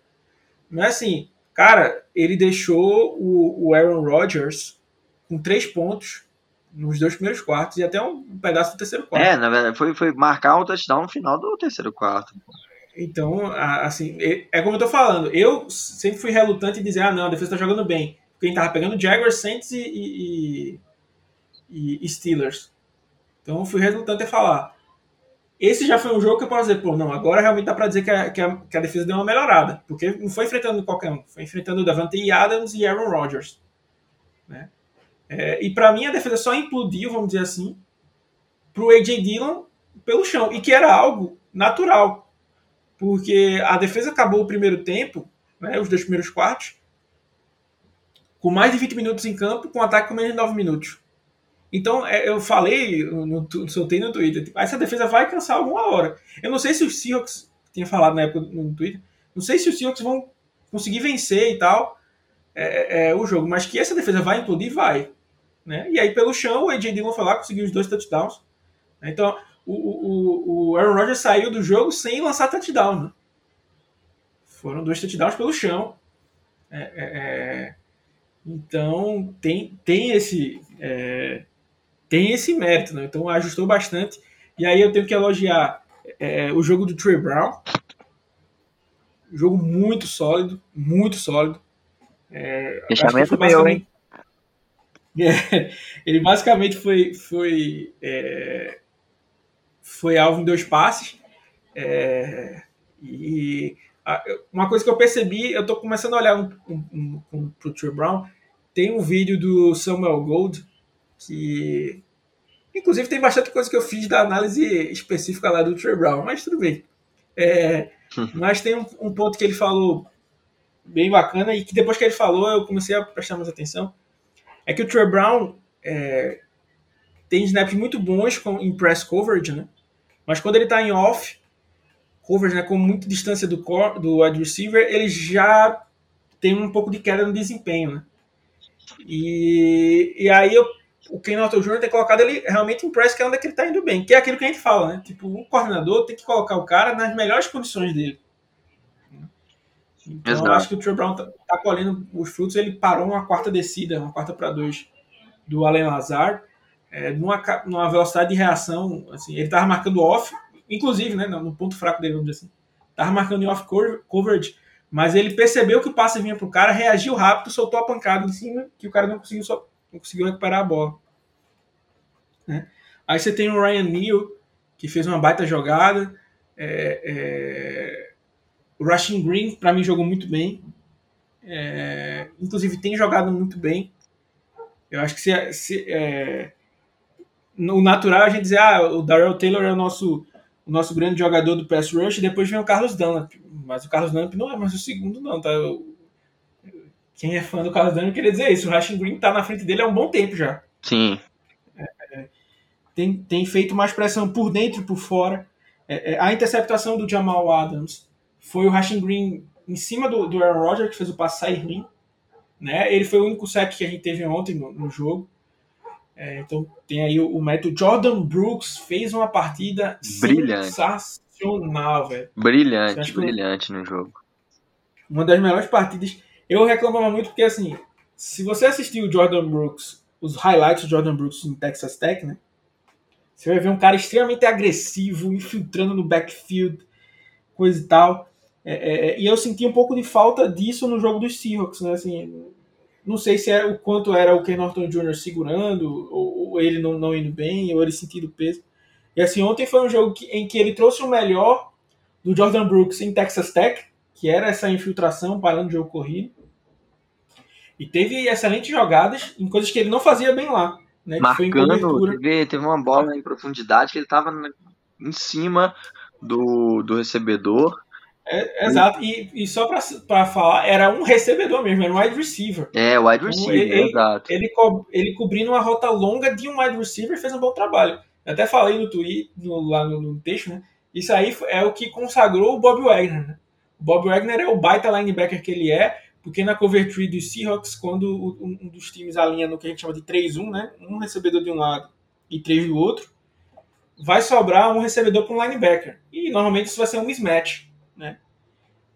Não é assim, cara, ele deixou o, o Aaron Rodgers com três pontos nos dois primeiros quartos e até um pedaço do terceiro quarto. É, na verdade, foi, foi marcar o touchdown no final do terceiro quarto. Então, assim, é, é como eu tô falando, eu sempre fui relutante em dizer, ah, não, a defesa tá jogando bem. Porque a gente tava pegando Jaguars, Saints e, e, e Steelers. Então, eu fui relutante em falar. Esse já foi um jogo que eu posso dizer, pô, não, agora realmente dá pra dizer que a, que a, que a defesa deu uma melhorada. Porque não foi enfrentando qualquer um, foi enfrentando o Davante Adams e Aaron Rodgers. Né? É, e para mim a defesa só implodiu, vamos dizer assim, pro AJ Dillon pelo chão. E que era algo natural. Porque a defesa acabou o primeiro tempo, né, os dois primeiros quartos, com mais de 20 minutos em campo, com um ataque com menos de 9 minutos. Então, é, eu falei, no, soltei no Twitter, tipo, essa defesa vai cansar alguma hora. Eu não sei se os Seahawks, tinha falado na época no Twitter, não sei se os Seahawks vão conseguir vencer e tal é, é, o jogo, mas que essa defesa vai implodir, vai. Né? E aí, pelo chão, o AJ Dillon foi lá, conseguiu os dois touchdowns. Então, o, o, o Aaron Rodgers saiu do jogo sem lançar touchdown. Né? Foram dois touchdowns pelo chão. É, é, é então, tem, tem, esse, é, tem esse mérito. Né? Então, ajustou bastante. E aí, eu tenho que elogiar é, o jogo do Trey Brown. Jogo muito sólido, muito sólido. É, Fechamento meio, hein? É, ele basicamente foi, foi, é, foi alvo em dois passes. É, e a, uma coisa que eu percebi, eu estou começando a olhar um, um, um, pro Trey Brown. Tem um vídeo do Samuel Gold que, inclusive, tem bastante coisa que eu fiz da análise específica lá do Trey Brown, mas tudo bem. É, mas tem um, um ponto que ele falou bem bacana e que depois que ele falou eu comecei a prestar mais atenção é que o Trey Brown é, tem snaps muito bons com, em press coverage, né? Mas quando ele está em off coverage, né, com muita distância do, core, do wide receiver, ele já tem um pouco de queda no desempenho, né? E, e aí eu, o Ken Norton Jr. tem colocado ele realmente em press, que é onde é ele tá indo bem, que é aquilo que a gente fala, né? Tipo, um coordenador tem que colocar o cara nas melhores condições dele. Então Exato. eu acho que o Trey Brown tá, tá, colhendo os frutos, ele parou uma quarta descida, uma quarta para dois do Allen Lazard, é, numa, numa velocidade de reação, assim, ele tava marcando off, inclusive, né, no ponto fraco dele, vamos dizer assim, tava marcando em off coverage, mas ele percebeu que o passe vinha pro cara, reagiu rápido, soltou a pancada em cima, que o cara não conseguiu, só, não conseguiu recuperar a bola. Né? Aí você tem o Ryan Neal, que fez uma baita jogada. É, é... O Rushing Green, para mim, jogou muito bem. É... Inclusive, tem jogado muito bem. Eu acho que se, se é... no natural a gente dizer, ah, o Darrell Taylor é o nosso, o nosso grande jogador do pass rush, e depois vem o Carlos Dunlap mas o Carlos Dunlap não é mais o segundo, não, tá? Quem é fã do Carlos Dunlap queria dizer isso. O Rashing Green tá na frente dele há um bom tempo já. Sim. É, é, tem, tem feito mais pressão por dentro e por fora. É, é a interceptação do Jamal Adams foi o Rashing Green em cima do, do Aaron Rodgers, que fez o passe sair ruim. Né? Ele foi o único sec que a gente teve ontem no, no jogo. É, então tem aí o, o método. Jordan Brooks fez uma partida brilhante sensacional, velho. Brilhante, brilhante no jogo. Uma das melhores partidas. Eu reclamava muito porque, assim, se você assistir o Jordan Brooks, os highlights do Jordan Brooks em Texas Tech, né? Você vai ver um cara extremamente agressivo, infiltrando no backfield, coisa e tal. É, é, é, e eu senti um pouco de falta disso no jogo dos Seahawks, né? Assim, não sei se é o quanto era o Ken Norton Jr. segurando, ou, ou ele não, não indo bem, ou ele sentindo peso. E assim, ontem foi um jogo que, em que ele trouxe o melhor do Jordan Brooks em Texas Tech, que era essa infiltração parando o jogo corrido. E teve excelentes jogadas em coisas que ele não fazia bem lá. Né, Marcando, teve, teve uma bola em profundidade que ele estava em cima do, do recebedor. É, exato, e, e só para falar, era um recebedor mesmo, era um wide receiver. É, wide então, receiver, então, ele, exato. Ele, ele, ele cobrindo uma rota longa de um wide receiver fez um bom trabalho. Eu até falei no Twitter, no, lá no, no, texto, né? Isso aí é o que consagrou o Bob Wagner, né? O Bob Wagner é o baita linebacker que ele é, porque na cover tree dos Seahawks, quando um dos times alinha no que a gente chama de 3-1, né? Um recebedor de um lado e três do outro, vai sobrar um recebedor para um linebacker. E normalmente isso vai ser um mismatch, né?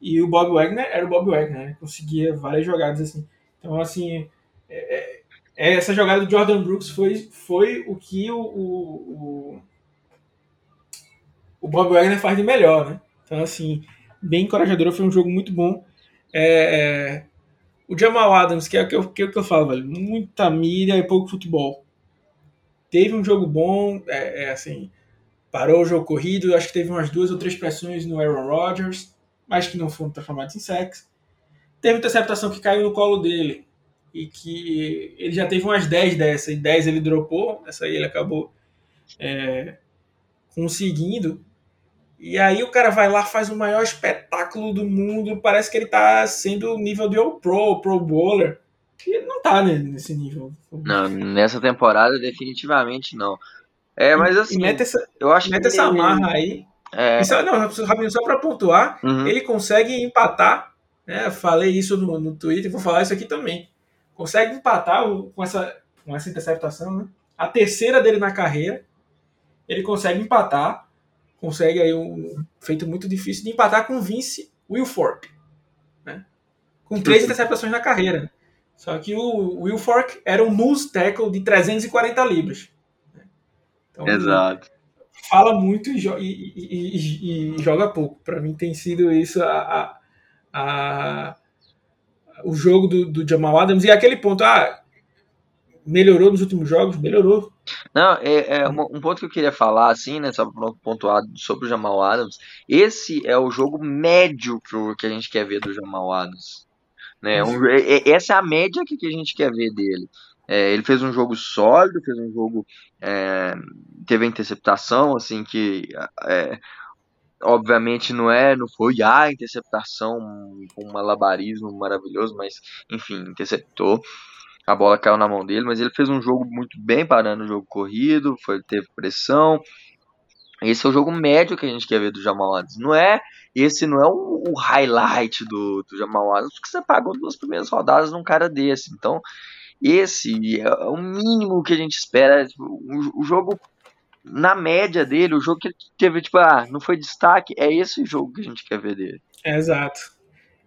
E o Bob Wagner era o Bob Wagner, né? Conseguia várias jogadas assim. Então, assim, é, é é, essa jogada do Jordan Brooks foi, foi o que o, o, o Bob Wagner faz de melhor, né? Então, assim, bem encorajador, foi um jogo muito bom. É, é, o Jamal Adams, que é o que eu, que, é que eu falo, velho, muita mídia e pouco futebol. Teve um jogo bom, é, assim, parou o jogo corrido, acho que teve umas duas ou três pressões no Aaron Rodgers, mas que não foram transformados em sacks. Teve interceptação que caiu no colo dele, e que ele já teve umas 10 dessas, e 10 ele dropou, essa aí ele acabou é, conseguindo. E aí o cara vai lá, faz o maior espetáculo do mundo, parece que ele tá sendo o nível de All Pro, Pro Bowler. Ele não tá nesse nível. Não, nessa temporada definitivamente não. É, mas assim, mete essa, eu acho mete que essa amarra aí. É... Só, não, rapidinho, só para pontuar, uhum. ele consegue empatar. Né? Falei isso no, no Twitter, vou falar isso aqui também consegue empatar com essa, com essa interceptação, né? A terceira dele na carreira, ele consegue empatar, consegue aí um feito muito difícil de empatar com Vince Wilfork, né? Com três interceptações na carreira. Só que o Wilfork era um nose tackle de 340 libras. Então, Exato. Fala muito e, e, e, e joga pouco. Para mim tem sido isso a, a, a o jogo do, do Jamal Adams e aquele ponto, ah, melhorou nos últimos jogos? Melhorou. Não, é, é um ponto que eu queria falar, assim, né, só pontuar sobre o Jamal Adams, esse é o jogo médio pro, que a gente quer ver do Jamal Adams. Né? Um, é, é, essa é a média que, que a gente quer ver dele. É, ele fez um jogo sólido, fez um jogo. É, teve a interceptação, assim, que é, obviamente não é, não foi a interceptação um malabarismo maravilhoso, mas enfim, interceptou. A bola caiu na mão dele, mas ele fez um jogo muito bem parando o jogo corrido, foi teve pressão. Esse é o jogo médio que a gente quer ver do Jamal Adams. Não é esse não é o, o highlight do, do Jamal Adams, porque você pagou duas primeiras rodadas num cara desse. Então, esse é o mínimo que a gente espera. O, o jogo na média dele, o jogo que ele teve, tipo, ah, não foi destaque, é esse jogo que a gente quer ver dele. É, exato.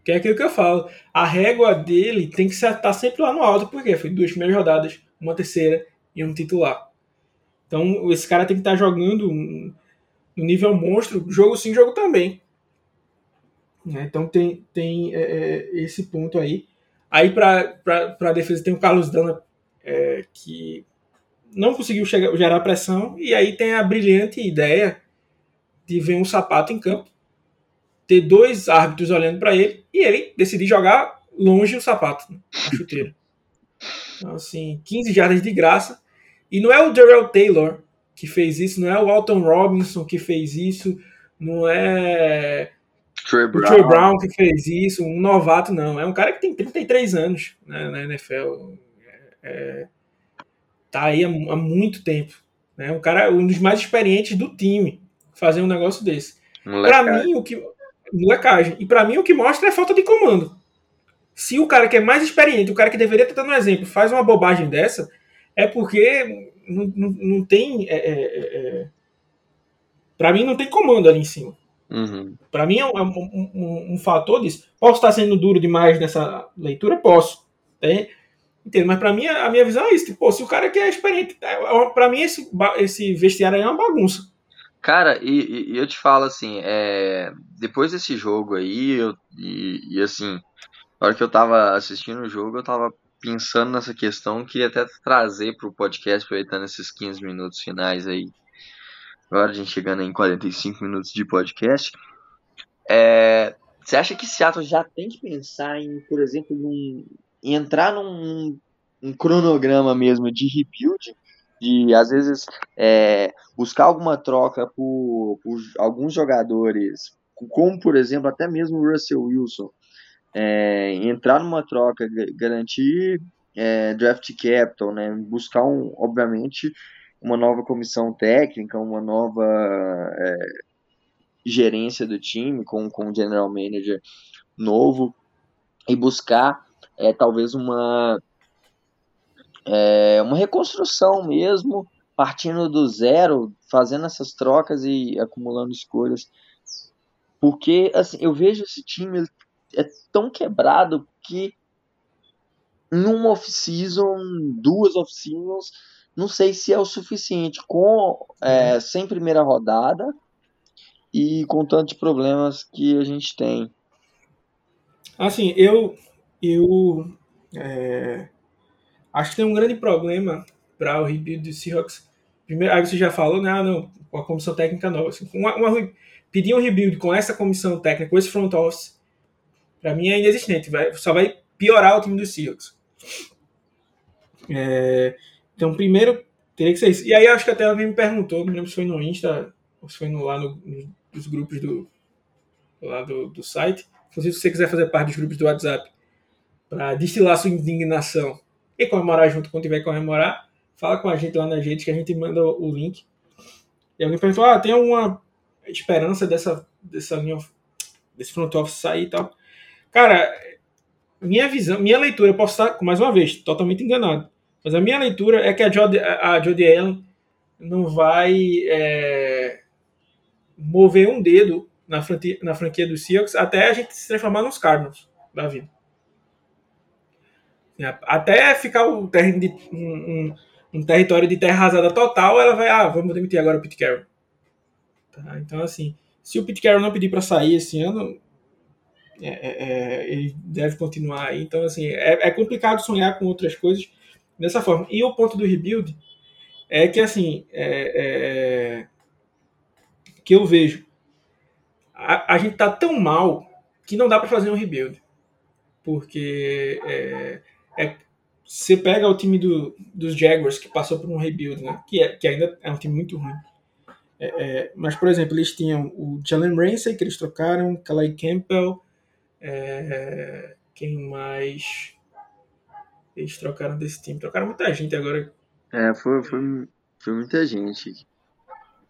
Que é aquilo que eu falo. A régua dele tem que estar tá sempre lá no alto, porque foi duas primeiras rodadas, uma terceira e um titular. Então, esse cara tem que estar tá jogando no nível monstro, jogo sim, jogo também. Né? Então, tem, tem é, é esse ponto aí. Aí, para a defesa, tem o Carlos Dana, é, que não conseguiu chegar, gerar pressão, e aí tem a brilhante ideia de ver um sapato em campo, ter dois árbitros olhando para ele, e ele decidir jogar longe o sapato, né, a chuteira. Então, assim, 15 jardas de graça. E não é o Darrell Taylor que fez isso, não é o Alton Robinson que fez isso, não é Trey Brown. o Trey Brown que fez isso, um novato, não. É um cara que tem 33 anos né, na NFL. É, é tá aí há, há muito tempo. Né? Um cara, um dos mais experientes do time, fazer um negócio desse. Para mim, o que. Molecagem. E para mim, o que mostra é falta de comando. Se o cara que é mais experiente, o cara que deveria estar dando um exemplo, faz uma bobagem dessa, é porque não, não, não tem. É, é, é, é para mim, não tem comando ali em cima. Uhum. Para mim, é um, um, um, um, fator disso. Posso estar sendo duro demais nessa leitura? Posso. Tem, Entendo, mas para mim a minha visão é isso. Tipo, pô, se o cara que é experiente, é, é para mim esse, esse vestiário aí é uma bagunça. Cara, e, e eu te falo assim, é, depois desse jogo aí, eu, e, e, assim, na hora que eu tava assistindo o jogo, eu tava pensando nessa questão, queria até trazer pro podcast, aproveitando esses 15 minutos finais aí. Agora a gente chegando em 45 minutos de podcast. É, você acha que Seattle já tem que pensar em, por exemplo, num, entrar num um cronograma mesmo de rebuild, de às vezes é, buscar alguma troca por, por, alguns jogadores, como por exemplo até mesmo o Russell Wilson, é, entrar numa troca, garantir é, draft capital, né, buscar um, obviamente uma nova comissão técnica, uma nova é, gerência do time com, com um general manager novo e buscar é talvez uma é, uma reconstrução mesmo, partindo do zero, fazendo essas trocas e acumulando escolhas. Porque assim, eu vejo esse time é tão quebrado que em uma off-season, duas off-seasons, não sei se é o suficiente com é, sem primeira rodada e com tantos problemas que a gente tem. Assim, eu eu é, acho que tem um grande problema para o rebuild do Seahawks. Primeiro, aí você já falou, né? Ah, não, com a comissão técnica nova. Assim, uma, uma, pedir um rebuild com essa comissão técnica, com esse front office, para mim é inexistente. Vai, só vai piorar o time do Seahawks. É, então, primeiro, teria que ser isso. E aí, acho que até alguém me perguntou, não lembro se foi no Insta ou se foi no, lá no, nos grupos do, lá do, do site. Se você quiser fazer parte dos grupos do WhatsApp, para destilar sua indignação e comemorar junto quando tiver que comemorar, fala com a gente lá na gente que a gente manda o link. E alguém perguntou: ah, tem alguma esperança dessa, dessa linha, desse front office sair e tal? Cara, minha visão, minha leitura, eu posso estar, mais uma vez, totalmente enganado, mas a minha leitura é que a Jodie, a Jodie Allen não vai é, mover um dedo na franquia, na franquia do Seahawks até a gente se transformar nos Cardinals da vida. É, até ficar um, de, um, um, um, território de terra arrasada total, ela vai, ah, vamos demitir agora o Pete Carroll. Tá? Então, assim, se o Pete Carroll não pedir para sair esse ano, é, é, é, ele deve continuar aí. Então, assim, é, é, complicado sonhar com outras coisas dessa forma. E o ponto do rebuild é que, assim, é, que eu vejo, a, a, gente tá tão mal que não dá para fazer um rebuild. Porque é, você pega o time do, dos Jaguars, que passou por um rebuild, né? que, é, que ainda é um time muito ruim. É, é, mas, por exemplo, eles tinham o Jalen Ramsey, que eles trocaram, Calais Campbell, é, quem mais eles trocaram desse time? Trocaram muita gente agora. É, foi, foi, foi muita gente.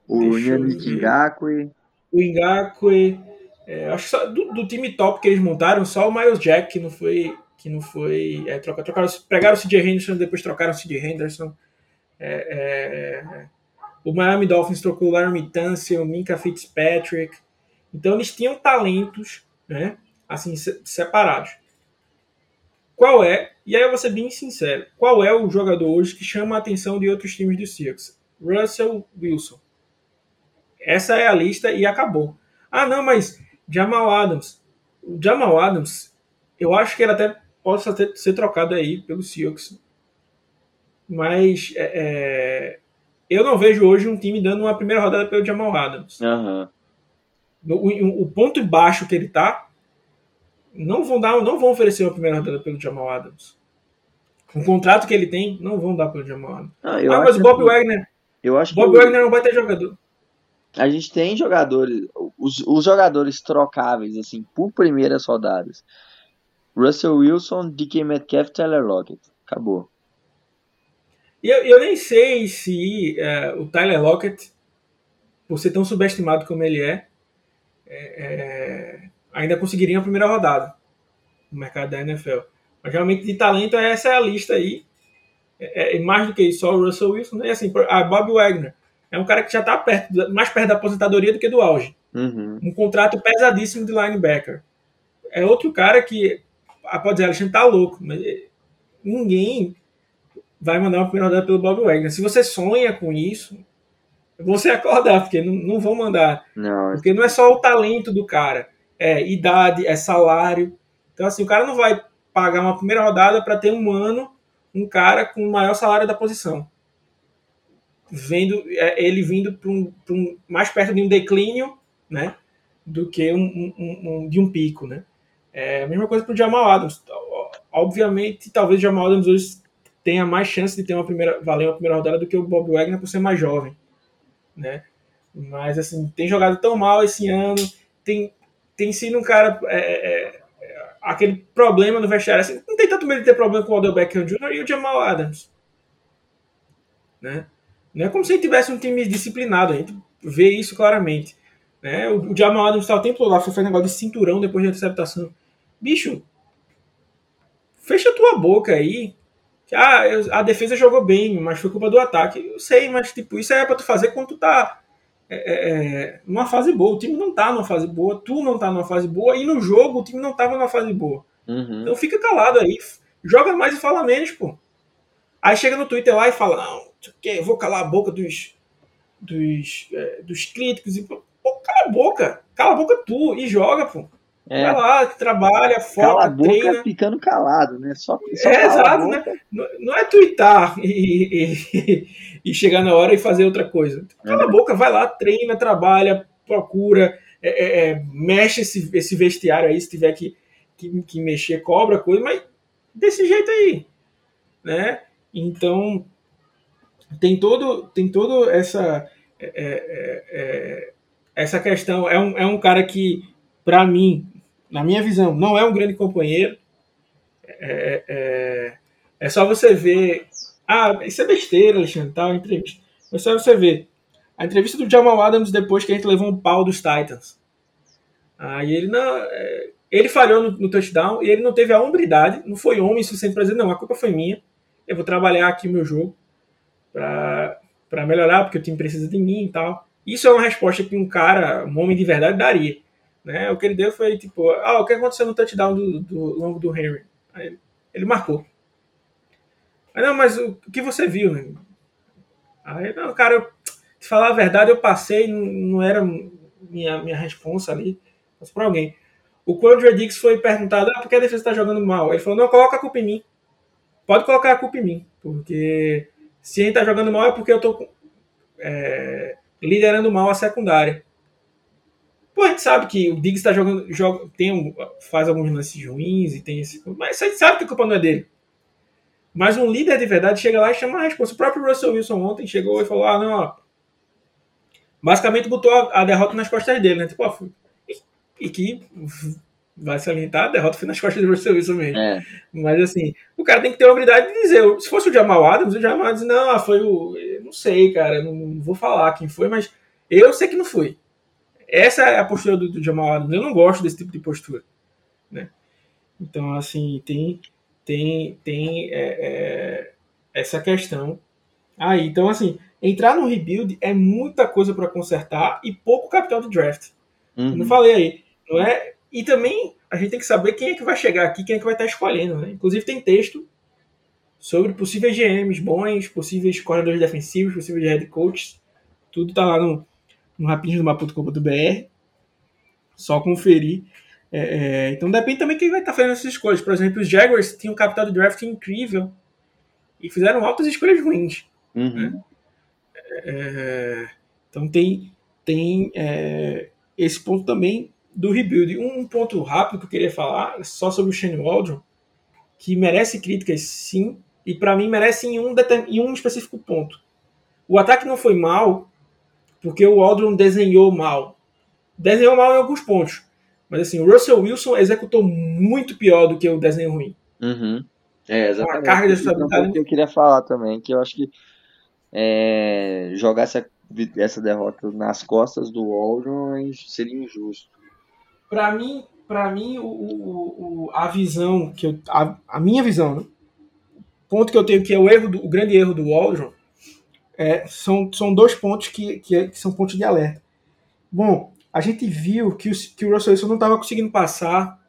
O Yannick Ngakwe. O Ngakwe. É, acho que só, do, do, time top que eles montaram, só o Miles Jack que não foi. Que não foi é, troca, trocaram, pegaram o CJ Henderson, depois trocaram o CJ Henderson. É, é, o Miami Dolphins trocou o Larry Tunsil, o Minka Fitzpatrick. Então eles tinham talentos, né? Assim, separados. Qual é, e aí eu vou ser bem sincero, qual é o jogador hoje que chama a atenção de outros times do Seahawks? Russell Wilson. Essa é a lista e acabou. Ah, não, mas Jamal Adams. O Jamal Adams, eu acho que ele até possa ter, ser trocado aí pelo Seahawks. Mas é, é, eu não vejo hoje um time dando uma primeira rodada pelo Jamal Adams. Uhum. o, o, ponto baixo que ele tá, não vão dar, não vão oferecer uma primeira rodada pelo Jamal Adams. O contrato que ele tem, não vão dar pelo Jamal Adams. Ah, ah mas o Bob que... Wagner. Eu acho Bob que Wagner não vai ter jogador. A gente tem jogadores, os, os jogadores trocáveis, assim, por primeiras rodadas. Russell Wilson, DK Metcalf, Tyler Lockett. Acabou. E eu, eu nem sei se é, o Tyler Lockett, por ser tão subestimado como ele é, é, é ainda conseguiria a primeira rodada no mercado da NFL. Mas realmente de talento, essa é a lista aí. É, é mais do que só o Russell Wilson. Né? E assim, a Bob Wagner é um cara que já está perto, mais perto da aposentadoria do que do auge. Uhum. Um contrato pesadíssimo de linebacker. É outro cara que, pode dizer, Alexandre tá louco, mas ninguém vai mandar uma primeira rodada pelo Bob Wagner. Se você sonha com isso, você acordar, porque não, não vão mandar. Não. Porque não é só o talento do cara, é idade, é salário. Então, assim, o cara não vai pagar uma primeira rodada para ter um ano um cara com o maior salário da posição vendo é, ele vindo para um, um, mais perto de um declínio, né, do que um, um, de um pico, né. É a mesma coisa para o Jamal Adams. Obviamente, talvez o Jamal Adams hoje tenha mais chance de ter uma primeira, valer uma primeira rodada do que o Bob Wagner por ser mais jovem, né. Mas assim tem jogado tão mal esse ano, tem tem sido um cara é, é, é aquele problema no vestiário. Assim, não tem tanto medo de ter problema com o Odell Beckham Jr. e o Jamal Adams, né? Não é como se ele tivesse um time disciplinado, a gente vê isso claramente. Né? O, o Jamal Adams está o tempo lá, foi negócio de cinturão depois da interceptação. Bicho, fecha tua boca aí. Ah, a defesa jogou bem, mas foi culpa do ataque. Eu sei, mas tipo, isso é para tu fazer quando tu tá é, é, é, numa fase boa. O time não tá numa fase boa, tu não tá numa fase boa, e no jogo o time não tava numa fase boa. Uhum. Então fica calado aí, joga mais e fala menos, pô. Aí chega no Twitter lá e fala, não, eu vou calar a boca dos, dos, é, dos críticos. E, pô, cala a boca. Cala a boca tu e joga, pô. É. Vai lá, trabalha, foca, Cala a boca treina. ficando calado, né? Só, só é, exato, né? Não, não, é twittar e, e, e, chegar na hora e fazer outra coisa. Cala é. a boca, vai lá, treina, trabalha, procura, é, é, é, mexe esse, esse vestiário aí, se tiver que, que, que mexer, cobra coisa, mas desse jeito aí, né? Então, tem todo, tem todo essa é, é, essa questão. É um, é um cara que, para mim, na minha visão, não é um grande companheiro. É, é, é, só você ver. Ah, isso é besteira, Alexandre, tal, entrevista. É só você ver. A entrevista do Jamal Adams depois que a gente levou um pau dos Titans. Aí ele não. Ele falhou no, no touchdown e ele não teve a hombridade, não foi homem suficiente para dizer, não, a culpa foi minha. Eu vou trabalhar aqui meu jogo para melhorar, porque o time precisa de mim e tal. Isso é uma resposta que um cara, um homem de verdade, daria. Né? O que ele deu foi tipo, ah, o que aconteceu no touchdown do, do longo do Henry? Aí ele marcou. Aí, não, mas o, o que você viu, né? Aí, não, cara, te falar a verdade, eu passei, não, não era minha, minha responsa ali, mas por alguém. O Quandre Dix foi perguntado, ah, por que a defesa está jogando mal? Ele falou, não, coloca a culpa em mim. Pode colocar a culpa em mim, porque se a gente tá jogando mal é porque eu tô é, liderando mal a secundária. Pô, a gente sabe que o Diggs tá jogando, joga, tem, faz alguns lances ruins e tem esse. Mas a gente sabe que a culpa não é dele. Mas um líder de verdade chega lá e chama a resposta. O próprio Russell Wilson ontem chegou e falou: ah, não, ó. Basicamente botou a, a derrota nas costas dele, né? Tipo, ó, e, e que vai salientar, a derrota foi nas costas do Russell Wilson mesmo. É. Mas assim, o cara tem que ter a habilidade de dizer. Se fosse o Jamal Adams, o Jamal Adams, não, foi o. Não sei, cara, não, não vou falar quem foi, mas Eu sei que não foi. Essa é a postura do, do Jamal Adams. Eu não gosto desse tipo de postura. Né? Então, assim, tem, tem, tem é, é, essa questão aí. Então, assim, entrar no rebuild é muita coisa para consertar e pouco capital de draft. Uhum. Não falei aí. Não é? E também a gente tem que saber quem é que vai chegar aqui, quem é que vai estar escolhendo. Né? Inclusive, tem texto sobre possíveis GMs bons, possíveis corredores defensivos, possíveis head coaches. Tudo tá lá no, no rapidinho do mapa.com.br. Só conferir. É, é, então depende também quem vai estar fazendo essas escolhas. Por exemplo, os Jaguars tinham um capital de draft incrível e fizeram altas escolhas ruins. Uhum. Né? É, então tem, tem é, esse ponto também do rebuild. Um, um, ponto rápido que eu queria falar só sobre o Shane Waldron, que merece críticas sim, e para mim merece em um, em um específico ponto. O ataque não foi mal, porque o Aldrin desenhou mal. Desenhou mal em alguns pontos. Mas assim, o Russell Wilson executou muito pior do que o desenho ruim. Uhum. É, exatamente. A carga de responsabilidade. que eu queria falar também, que eu acho que é, jogar essa, essa derrota nas costas do Aldrin seria injusto. Para mim, para mim o, o, o, a visão que eu, a, a minha visão, né? ponto que eu tenho que é o erro, do, o grande erro do Waldron, é, são, são dois pontos que, que, que, são pontos de alerta. Bom, a gente viu que o, que o Russell Wilson não estava conseguindo passar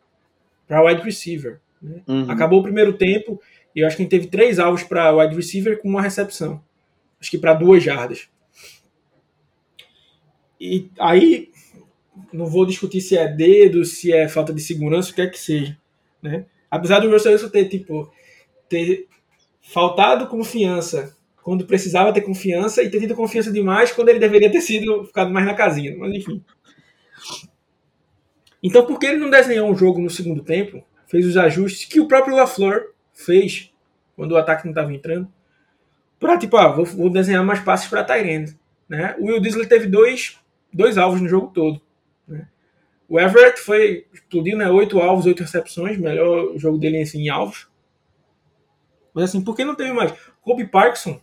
para wide receiver. Né? Uhum. Acabou o primeiro tempo e eu acho que a gente teve três alvos para wide receiver com uma recepção. Acho que para duas jardas. E aí, não vou discutir se é dedo, se é falta de segurança, o que é que seja. Né? Apesar do Russell Wilson ter, tipo, ter faltado confiança quando precisava ter confiança e ter tido confiança demais quando ele deveria ter sido ficado mais na casinha. Mas enfim. Então, por que ele não desenhou um jogo no segundo tempo? Fez os ajustes que o próprio LaFleur fez quando o ataque não estava entrando. Para tipo, ah, vou, vou, desenhar mais passes para Tyrande. Né? O Will Disley teve dois, dois alvos no jogo todo. Né? O Everett foi explodiu, né? Oito alvos, oito recepções, melhor jogo dele assim, em alvos. Mas assim, por que não teve mais? Kobe Parkinson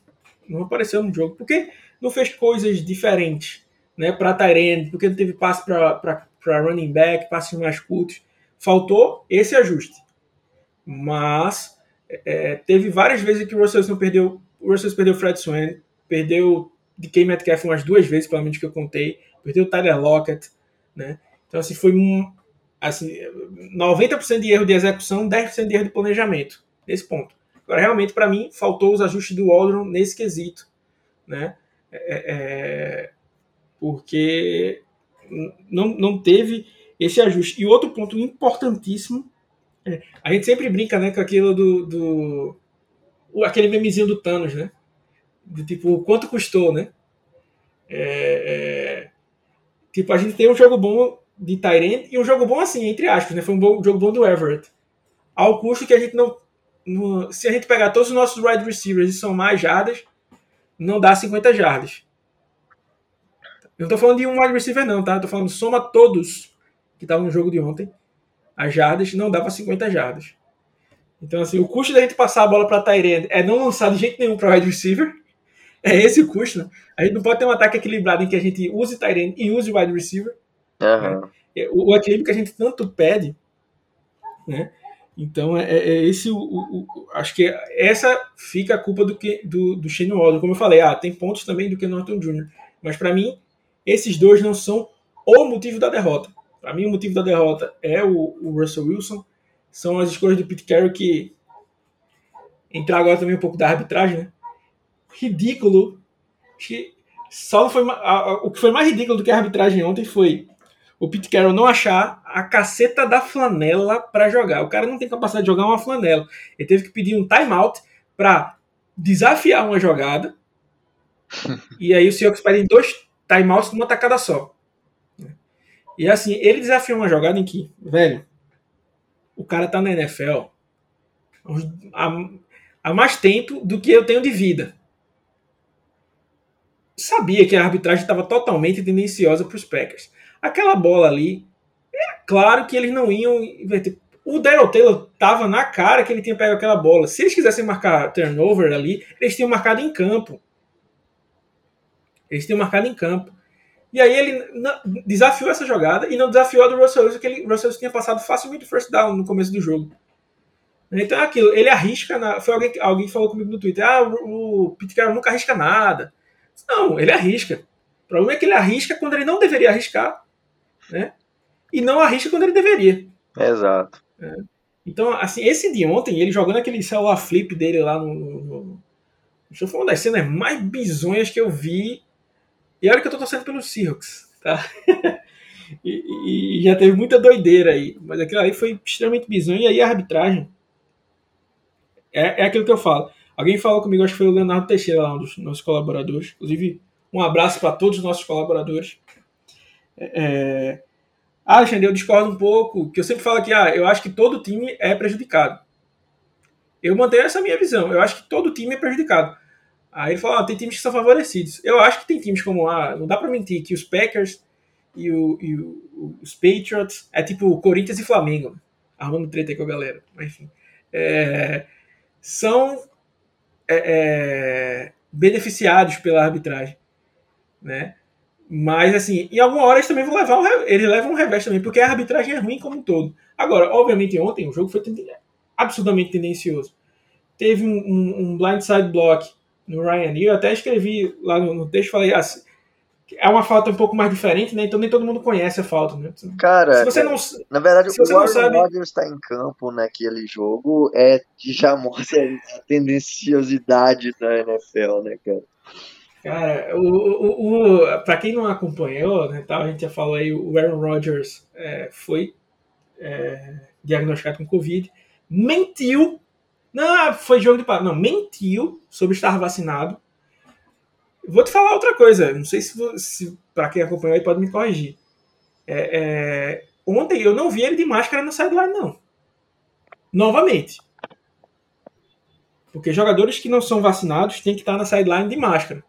não apareceu no jogo. Por que não fez coisas diferentes? Né, para Tyrande, porque não teve passe para running back, passes mais curtos. Faltou esse ajuste. Mas é, teve várias vezes que o Russell Wilson perdeu. O Russell perdeu Fred Swain, perdeu de K. Metcalf umas duas vezes, pelo menos que eu contei. Perdeu o Tyler Lockett. Né? Então, assim, foi um, assim, 90% de erro de execução, 10% de erro de planejamento. Nesse ponto. Realmente, para mim, faltou os ajustes do Waldron nesse quesito, né? É, é, é, porque não, não teve esse ajuste. E outro ponto importantíssimo, é, a gente sempre brinca né, com aquilo do, do aquele memezinho do Thanos, né? Tipo, quanto custou, né? É, é, tipo, a gente tem um jogo bom de Tyrant e um jogo bom assim, entre aspas, né? Foi um, bom, um jogo bom do Everett. Ao custo que a gente não no, se a gente pegar todos os nossos wide receivers e somar jardas, não dá 50 jardas. Eu não tô falando de um wide receiver, não, tá? Eu tô falando soma todos que estavam no jogo de ontem. As jardas não dá para 50 jardas. Então, assim, o custo da gente passar a bola para Tyrande é não lançar de jeito nenhum para wide receiver. É esse o custo. Né? A gente não pode ter um ataque equilibrado em que a gente use Tyrande e use wide receiver. Uhum. Né? O, o equilíbrio que a gente tanto pede, né? Então é, é, esse o, o, o, acho que essa fica a culpa do que do, do Shane Waldron, como eu falei, ah, tem pontos também do que Norton Jr. Mas para mim esses dois não são o motivo da derrota. Para mim o motivo da derrota é o, o, Russell Wilson, são as escolhas do Pete Carroll que entrar agora também um pouco da arbitragem, né? Ridículo. Que só foi a, a, o que foi mais ridículo do que a arbitragem ontem foi o Pete Carroll não achar a caceta da flanela para jogar. O cara não tem capacidade de jogar uma flanela. Ele teve que pedir um timeout para desafiar uma jogada. e aí o Seahawks pedem dois timeouts numa tacada só. E assim, ele desafiou uma jogada em que, velho, o cara tá na NFL há, há mais tempo do que eu tenho de vida. Sabia que a arbitragem estava totalmente tendenciosa para os Packers. Aquela bola ali, é claro que eles não iam inverter. O Daryl Taylor tava na cara que ele tinha pego aquela bola. Se eles quisessem marcar turnover ali, eles tinham marcado em campo. Eles tinham marcado em campo. E aí ele desafiou essa jogada e não desafiou a do Russell Wilson, que ele, o Russell Wilson tinha passado facilmente first down no começo do jogo. Então é aquilo, ele arrisca. Na, foi alguém, alguém falou comigo no Twitter: ah, o, o Pete Carroll nunca arrisca nada. Não, ele arrisca. O problema é que ele arrisca quando ele não deveria arriscar, né? E não arrisca quando ele deveria. Exato. É. Então, assim, esse de ontem, ele jogando aquele celular flip dele lá no. no, no foi uma das cenas mais bizonhas que eu vi. E olha que eu tô torcendo pelos Seahawks, tá? e, e, já teve muita doideira aí. Mas aquilo aí foi extremamente bizonho. E aí a arbitragem. É, é aquilo que eu falo. Alguém falou comigo, acho que foi o Leonardo Teixeira, lá, um dos nossos colaboradores. Inclusive, um abraço para todos os nossos colaboradores. É, ah, Alexandre, eu discordo um pouco, que eu sempre falo que ah, eu acho que todo time é prejudicado. Eu mantenho essa minha visão. Eu acho que todo time é prejudicado. Aí ele falou, ah, tem times que são favorecidos. Eu acho que tem times como, ah, não dá para mentir, que os Packers e, o, e o, os Patriots é tipo Corinthians e Flamengo. Arrumando treta aí com a galera. Mas, enfim. É, são é, é, beneficiados pela arbitragem. Né? Mas, assim, em alguma hora eles também vão levar um, eles levam um revés também, porque a arbitragem é ruim como um todo. Agora, obviamente, ontem o jogo foi absurdamente tendencioso. Teve um, um, um blindside block no Ryan e eu até escrevi lá no, no texto, falei assim, é uma falta um pouco mais diferente, né? Então nem todo mundo conhece a falta, né? Cara, se você não, na verdade, se o Aaron sabe... Rodgers está em campo naquele jogo é já mostra a tendenciosidade da NFL, né, cara? Cara, o, o, o, pra quem não acompanhou, né, a gente já falou aí, o Aaron Rodgers é, foi é, diagnosticado com Covid, mentiu, não, foi jogo de palavra, não, mentiu sobre estar vacinado. Vou te falar outra coisa, não sei se, se para quem acompanhou aí pode me corrigir. É, é, ontem eu não vi ele de máscara no sideline, não. Novamente. Porque jogadores que não são vacinados têm que estar na sideline de máscara.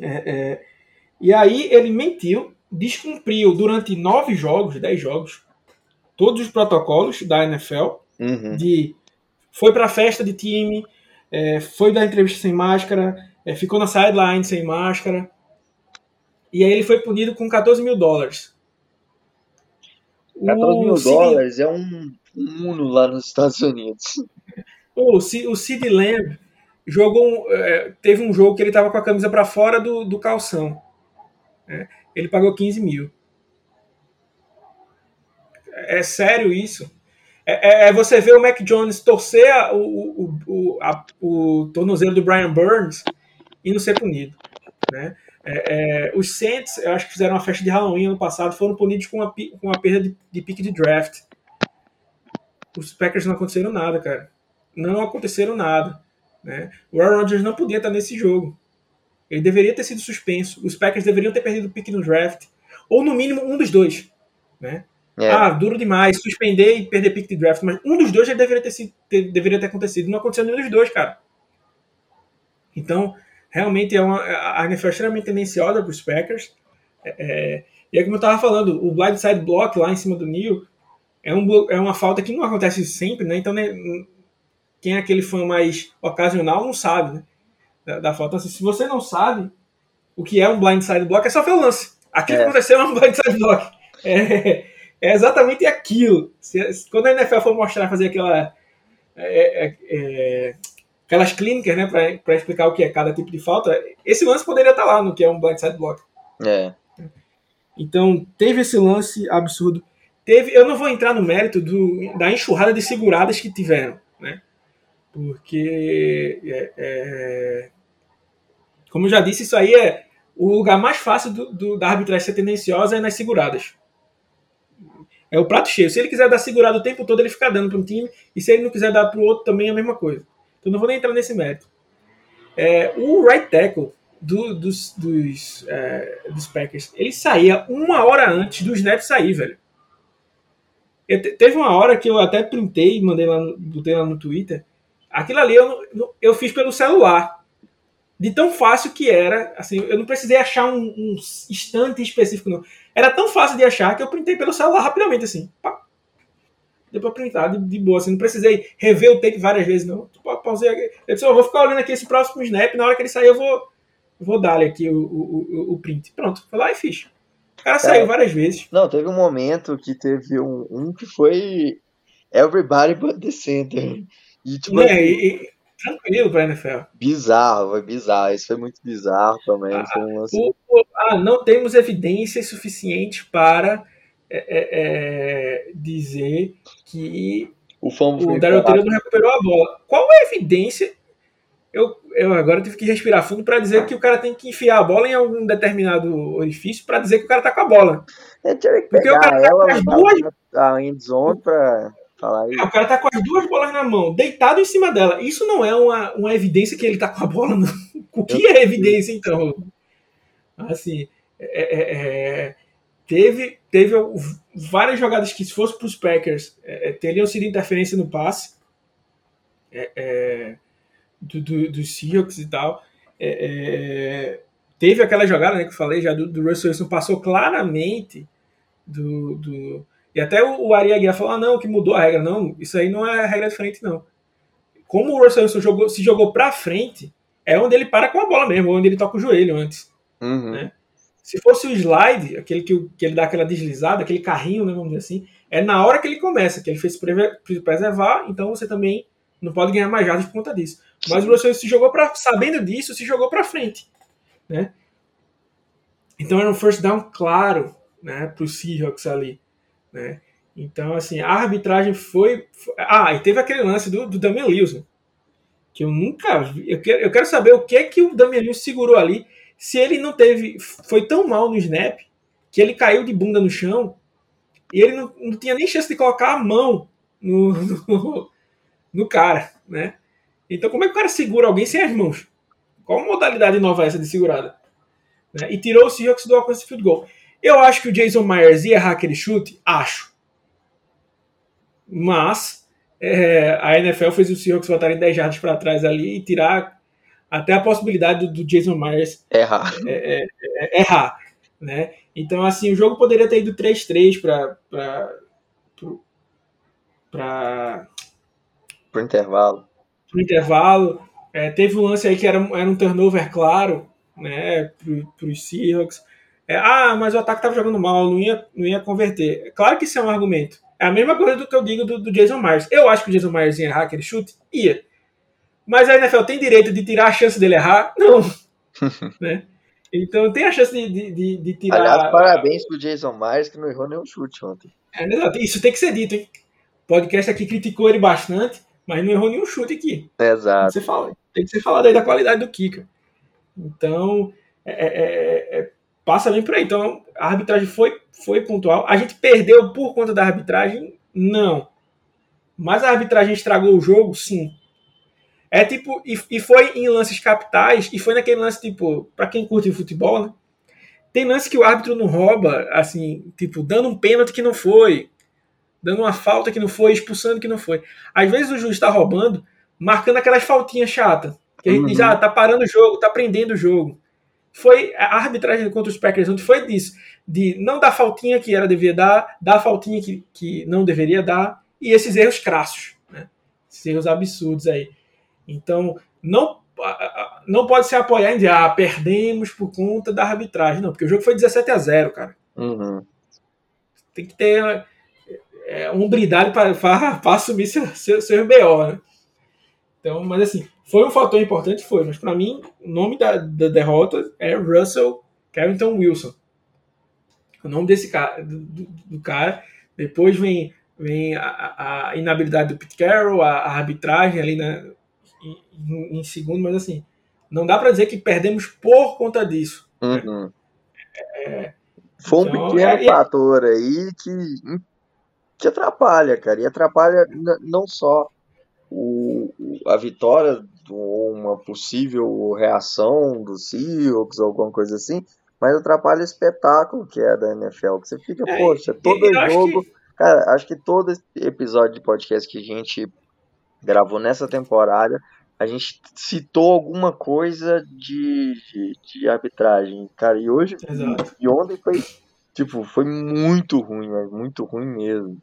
É, é, e aí ele mentiu, descumpriu durante nove jogos, dez jogos, todos os protocolos da NFL. Uhum. De foi para festa de time, é, foi dar entrevista sem máscara, é, ficou na sideline sem máscara. E aí ele foi punido com 14 mil dólares. 14 mil dólares é um, Uno lá nos Estados Unidos. O, o Sid Lamb jogou é, teve um jogo que ele estava com a camisa para fora do, do calção. É, ele pagou 15 mil. É sério isso? É, é, é você ver o Mac Jones torcer a, o, o, o, a, o tornozelo do Brian Burns e não ser punido. Né? É, é, os Saints, eu acho que fizeram uma festa de Halloween ano passado, foram punidos com uma, com uma perda de, de pique de draft. Os Packers não aconteceram nada, cara. Não aconteceram nada. Né? O Aaron Rodgers não podia estar nesse jogo. Ele deveria ter sido suspenso. Os Packers deveriam ter perdido o pick no draft. Ou no mínimo um dos dois. Né? É. Ah, duro demais, suspender e perder pick de draft. Mas um dos dois já deveria ter, sido, ter, deveria ter acontecido. Não aconteceu nenhum dos dois, cara. Então, realmente é uma, a NFL é extremamente tendenciosa para os Packers. É, é, e é como eu estava falando, o blindside block lá em cima do Neil é, um, é uma falta que não acontece sempre, né? Então, né, quem é aquele fã mais ocasional não sabe, né? Da, da falta. Então, assim, se você não sabe o que é um blindside block, é só ver o lance. Aquilo é. que aconteceu é um blindside block. É, é exatamente aquilo. Se, quando a NFL for mostrar, fazer aquela. É, é, é aquelas clínicas, né, para explicar o que é cada tipo de falta, esse lance poderia estar lá no que é um blindside block. É. Então, teve esse lance absurdo. Teve, eu não vou entrar no mérito do, da enxurrada de seguradas que tiveram, né? Porque, é, é, como eu já disse, isso aí é o lugar mais fácil do, do, da arbitragem ser tendenciosa é nas seguradas. É o prato cheio. Se ele quiser dar segurada o tempo todo, ele fica dando para um time, e se ele não quiser dar para o outro, também é a mesma coisa. Então não vou nem entrar nesse mérito. É, o right tackle do, dos, dos, é, dos Packers, ele saía uma hora antes do snap sair, velho. Eu, teve uma hora que eu até printei mandei lá, botei lá no Twitter, Aquilo ali eu, eu fiz pelo celular. De tão fácil que era, assim, eu não precisei achar um, um instante específico, não. Era tão fácil de achar que eu printei pelo celular rapidamente, assim. Pá. Deu pra printar de, de, boa, assim, não precisei rever o tape várias vezes, não. Pausei aqui. Eu disse, eu vou ficar olhando aqui esse próximo snap, na hora que ele sair eu vou, vou dar aqui o, o, o, print. Pronto, foi lá e fiz. O cara saiu várias vezes. Não, teve um momento que teve um, um que foi Everybody but the center. E, tipo, é, e, e, tranquilo pra NFL. Bizarro, foi bizarro. Isso foi muito bizarro também. Ah, um lance... o, o, ah não temos evidências suficientes para é, é, é dizer que o, o Daryl Taylor não recuperou a bola. Qual é a evidência eu, eu agora tive que respirar fundo para dizer que o cara tem que enfiar a bola em algum determinado orifício para dizer que o cara tá com a bola. É, Porque o cara tá com as duas. A endzone falar isso. O cara tá com as duas bolas na mão, deitado em cima dela. Isso não é uma, uma evidência que ele tá com a bola, não. O que é evidência, então? Assim, é, é, é, teve, teve várias jogadas que, se fosse para os Packers, é, é, teriam sido interferência no passe. É, é do, do, do Seahawks e tal. É, é, teve aquela jogada né, que eu falei já do, do Russell Wilson, passou claramente do. do e até o, o Ari Aguiar falou: ah, não, que mudou a regra. Não, isso aí não é regra de frente, não. Como o Russell Wilson jogou, se jogou pra frente, é onde ele para com a bola mesmo, onde ele toca o joelho antes. Uhum. Né? Se fosse o slide, aquele que, que, ele dá aquela deslizada, aquele carrinho, né, vamos dizer assim, é na hora que ele começa, que ele fez preservar, então você também não pode ganhar mais jardas por conta disso. Mas o Russell se jogou para sabendo disso, se jogou para frente, né? Então era um first down claro, né, para os Seahawks ali, né? Então assim a arbitragem foi, ah e teve aquele lance do, do Damian Lewis, né? que eu nunca vi. Eu quero, eu quero saber o que é que o Damian Lewis segurou ali, se ele não teve, foi tão mal no snap que ele caiu de bunda no chão e ele não, não tinha nem chance de colocar a mão no, no, no cara, né? Então, como é que o cara segura alguém sem as mãos? Qual modalidade nova é essa de segurada? Né? E tirou o Seahawks do alcance field goal. Eu acho que o Jason Myers ia errar aquele chute? Acho. Mas é, a NFL fez o Seahawks voltarem 10 jardas para trás ali e tirar até a possibilidade do, do Jason Myers errar. É, é, é errar né? Então, assim, o jogo poderia ter ido 3-3 para para pro intervalo. Pro intervalo. É, teve um lance aí que era, era um turnover claro, né, para os Seahawks. É, ah, mas o ataque estava jogando mal, não ia, não ia converter. Claro que isso é um argumento. É a mesma coisa do que eu digo do, do Jason Myers. Eu acho que o Jason Myers ia errar aquele chute? Ia. Mas a NFL tem direito de tirar a chance dele errar? Não. né? Então tem a chance de, de, de tirar. Aliás, parabéns pro Jason Myers que não errou nenhum chute ontem. É, isso tem que ser dito, hein? O podcast aqui criticou ele bastante mas não errou nenhum chute aqui. Exato. Tem que, fala, tem que ser falado aí da qualidade do kicker. Então, é, é, é, é, passa bem por aí. Então, a arbitragem foi, foi pontual. A gente perdeu por conta da arbitragem? Não. Mas a arbitragem estragou o jogo? Sim. É tipo, e, e foi em lances capitais, e foi naquele lance, tipo, para quem curte futebol, né? Tem lance que o árbitro não rouba, assim, tipo, dando um pênalti que não foi, dando uma falta que não foi, expulsando que não foi. Às vezes o juiz está roubando, marcando aquelas faltinhas chatas. Que a gente uhum. diz, ah, tá parando o jogo, tá prendendo o jogo. Foi a arbitragem contra os Packers ontem foi disso. De não dar faltinha que era devia dar, dar faltinha que, que não deveria dar, e esses erros crassos, né? Esses erros absurdos aí. Então, não, não pode se apoiar em dizer, ah, perdemos por conta da arbitragem. Não, porque o jogo foi 17 a 0 cara. Uhum. Tem que ter é, umbridade para assumir seu, seu, seu BO, né? Então, mas assim, foi um fator importante, foi, mas para mim, o nome da, da, derrota é Russell Carrington Wilson. O nome desse cara, do, do cara. Depois vem, vem a, a, inabilidade do Pete Carroll, a, a arbitragem ali na, em, em, segundo, mas assim, não dá para dizer que perdemos por conta disso. Uhum. É, foi um então, pequeno é, fator aí que te atrapalha, cara. E atrapalha não só o, a vitória ou uma possível reação do Seahawks ou alguma coisa assim, mas atrapalha o espetáculo que é da NFL. Que você fica, é, poxa, todo jogo. Que... Cara, acho que todo episódio de podcast que a gente gravou nessa temporada, a gente citou alguma coisa de, de, de arbitragem, cara. E hoje, Exato. e ontem foi Tipo, foi muito ruim, muito ruim mesmo.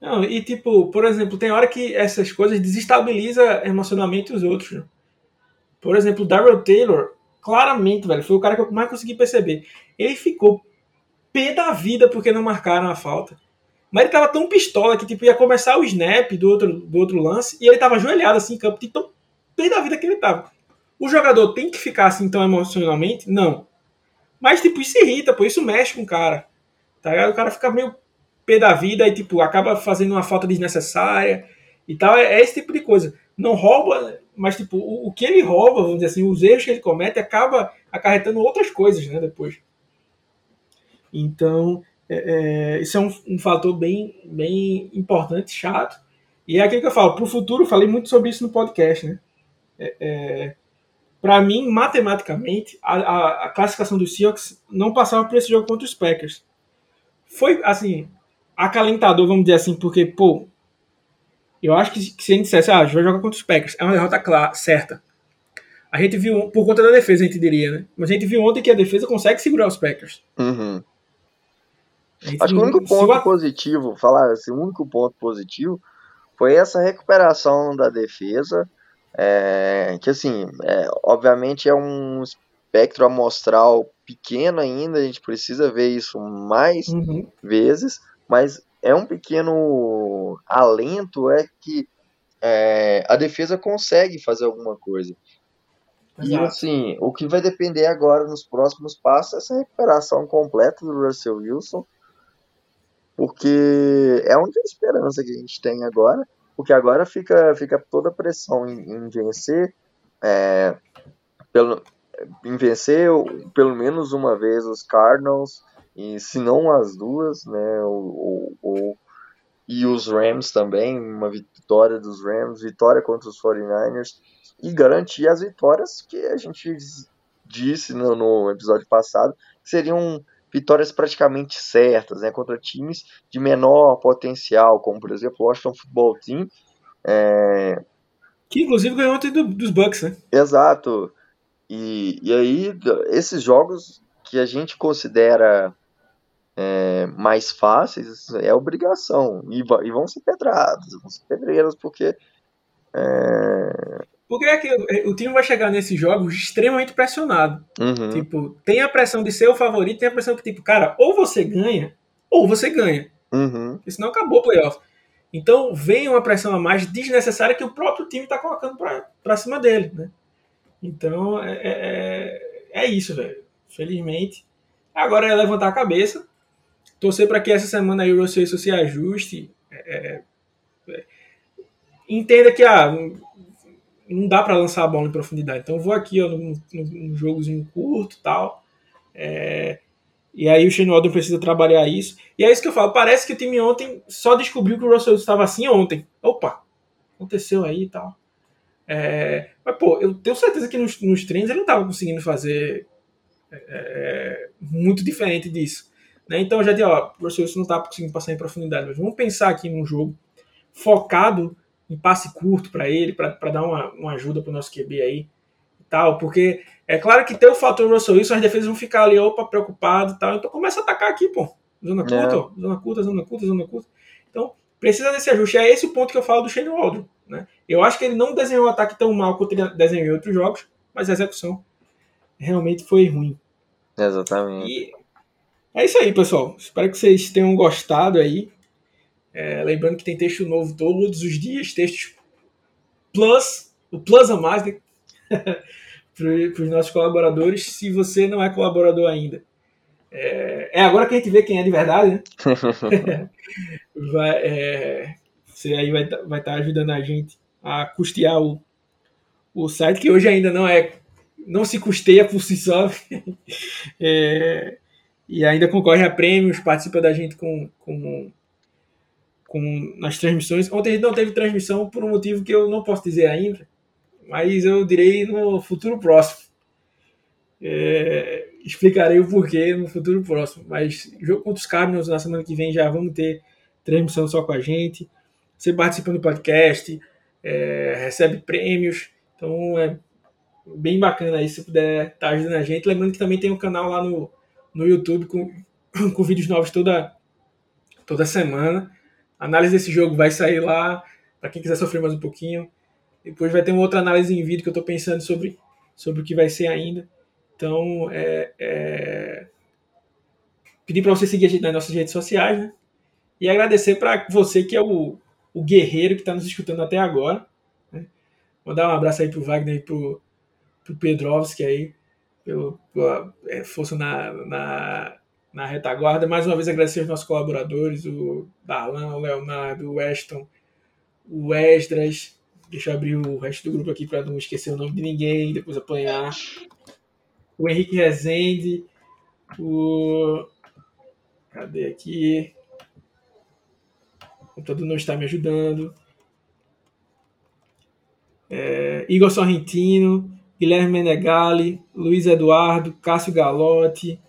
Não, e tipo, por exemplo, tem hora que essas coisas desestabilizam emocionalmente os outros. Né? Por exemplo, o Darrell Taylor, claramente, velho, foi o cara que eu mais consegui perceber. Ele ficou pé da vida porque não marcaram a falta. Mas ele tava tão pistola que tipo, ia começar o snap do outro, do outro lance e ele tava ajoelhado assim em campo, de tão pé da vida que ele tava. O jogador tem que ficar assim tão emocionalmente? Não. Mas, tipo, isso irrita, pô, isso mexe com o cara. Tá ligado? O cara fica meio pé da vida e, tipo, acaba fazendo uma falta desnecessária e tal. É, é esse tipo de coisa. Não rouba, mas, tipo, o, o, que ele rouba, vamos dizer assim, os erros que ele comete, acaba acarretando outras coisas, né, depois. Então, é, é, isso é um, um, fator bem, bem importante, chato. E é aquilo que eu falo, pro futuro, falei muito sobre isso no podcast, né? É, é para mim, matematicamente, a, a, a, classificação dos Seahawks não passava por esse jogo contra os Packers. Foi, assim, acalentador, vamos dizer assim, porque, pô, eu acho que, se a gente dissesse, ah, a gente vai jogar contra os Packers, é uma derrota clara, certa. A gente viu, por conta da defesa, a gente diria, né? Mas a gente viu ontem que a defesa consegue segurar os Packers. Uhum. Acho que o único ponto positivo, falar assim, o único ponto positivo foi essa recuperação da defesa é, que assim, é, obviamente é um espectro amostral pequeno ainda, a gente precisa ver isso mais uhum. vezes, mas é um pequeno alento é que é, a defesa consegue fazer alguma coisa. E assim, o que vai depender agora nos próximos passos é essa recuperação completa do Russell Wilson, porque é a única esperança que a gente tem agora porque agora fica, fica toda a pressão em, em vencer, é, pelo, em vencer pelo menos uma vez os Cardinals, e se não as duas, né, ou, ou, e os Rams também, uma vitória dos Rams, vitória contra os 49ers, e garantir as vitórias que a gente disse no, no episódio passado, que seriam vitórias praticamente certas, né, contra times de menor potencial, como por exemplo o Washington Football Team. É... Que inclusive ganhou ontem do, dos Bucks, né? Exato. E, e aí, esses jogos que a gente considera é, mais fáceis é obrigação. E, e, vão ser pedradas, vão ser pedreiras, porque é, porque é que o time vai chegar nesses jogos extremamente pressionado. Uhum. Tipo, tem a pressão de ser o favorito, tem a pressão que, tipo, cara, ou você ganha, ou você ganha. Uhum. Porque senão acabou o playoff. Então vem uma pressão a mais desnecessária que o próprio time está colocando para cima dele, né? Então é, é, é, é isso, velho. Felizmente. Agora é levantar a cabeça, torcer para que essa semana aí o Russell se ajuste. É, é, entenda que ah, não dá para lançar a bola em profundidade. Então vou aqui ó, num, num jogozinho curto tal. É, e aí o Shane Waldron precisa trabalhar isso. E é isso que eu falo. Parece que o time ontem só descobriu que o Russell estava assim ontem. Opa, aconteceu aí e tal. É, mas, pô, eu tenho certeza que nos, nos treinos ele não estava conseguindo fazer é, é, muito diferente disso. Né? Então eu já disse, ó, o Russell não está conseguindo passar em profundidade. Mas vamos pensar aqui num jogo focado um passe curto para ele, para dar uma, uma ajuda para o nosso QB aí e tal, porque é claro que tem o fator Russell Wilson, as defesas vão ficar ali, opa, preocupado e tal, então começa a atacar aqui, pô, zona é. curta, ó, zona curta, zona curta, zona curta, então precisa desse ajuste, é esse o ponto que eu falo do Shane Waldron, né, eu acho que ele não desenhou o ataque tão mal quanto ele desenhou em outros jogos, mas a execução realmente foi ruim. Exatamente. E é isso aí, pessoal. Espero que vocês tenham gostado aí. É, lembrando que tem texto novo todos os dias, textos plus, o plus a mais né? para os nossos colaboradores, se você não é colaborador ainda. É, é, agora que a gente vê quem é de verdade, né? vai, é, você aí vai estar vai tá ajudando a gente a custear o, o site, que hoje ainda não é não se custeia por si só. é, e ainda concorre a prêmios, participa da gente com, com com, nas transmissões. Ontem não teve transmissão por um motivo que eu não posso dizer ainda, mas eu direi no futuro próximo. É, explicarei o porquê no futuro próximo. Mas jogo contra os Cardinals na semana que vem já vamos ter transmissão só com a gente. Você participa do podcast, é, recebe prêmios. Então é bem bacana aí se puder estar tá ajudando a gente. Lembrando que também tem um canal lá no, no YouTube com, com vídeos novos toda, toda semana. A análise desse jogo vai sair lá, para quem quiser sofrer mais um pouquinho. Depois vai ter uma outra análise em vídeo que eu estou pensando sobre, sobre o que vai ser ainda. Então, é, é... pedir para você seguir a gente nas nossas redes sociais, né? E agradecer para você que é o, o guerreiro que está nos escutando até agora. Né? Mandar um abraço aí pro Wagner e pro, pro Pedrovski aí, pelo, pela é, força na, na, na retaguarda. Mais uma vez agradecer aos nossos colaboradores, o Darlan, o Leonardo, o Weston, o Esdras. Deixa eu abrir o resto do grupo aqui para não esquecer o nome de ninguém, depois apanhar. O Henrique Rezende, o. Cadê aqui? O computador não está me ajudando. É, Igor Sorrentino, Guilherme Menegali, Luiz Eduardo, Cássio Galotti.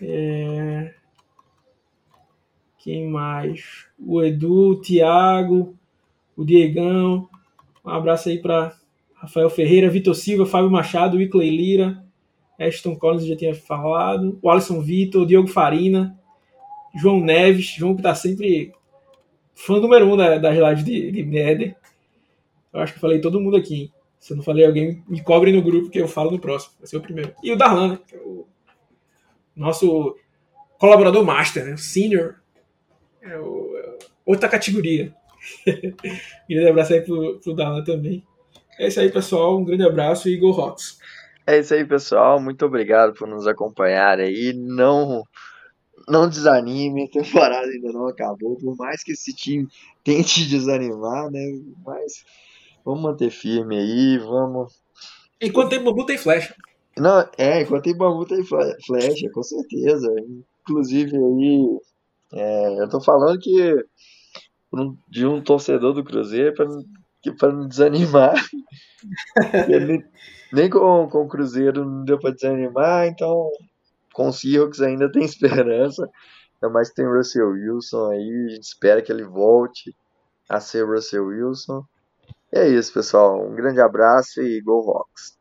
É, quem mais? O Edu, o Thiago, o Diegão. Um abraço aí para Rafael Ferreira, Vitor Silva, Fábio Machado, Wickley Lira, Ashton Collins já tinha falado, o Alisson Vitor, o Diogo Farina, João Neves, João que está sempre fã número um das lives de, de Nether. Eu acho que falei todo mundo aqui. Hein? Se eu não falei alguém, me cobre no grupo que eu falo no próximo. Vai ser o primeiro. E o Darlan, né? Que é o nosso colaborador master, né? Senior. É o, é outra categoria. grande abraço aí pro, pro Darlan também. É isso aí, pessoal. Um grande abraço e Go Rocks. É isso aí, pessoal. Muito obrigado por nos acompanhar aí. Não não desanime, a temporada ainda não acabou, por mais que esse time tente desanimar, né? Mas vamos manter firme aí, vamos. Enquanto tem bambu, tem flecha. Não, é, enquanto tem bambu, tem flecha, com certeza. Inclusive aí, é, eu tô falando que de um torcedor do Cruzeiro para não desanimar. nem, nem com, com o Cruzeiro não deu para desanimar, então com o Seahawks ainda tem esperança. Ainda mais tem Russell Wilson aí. A gente espera que ele volte a ser Russell Wilson. E é isso, pessoal. Um grande abraço e Go Hawks!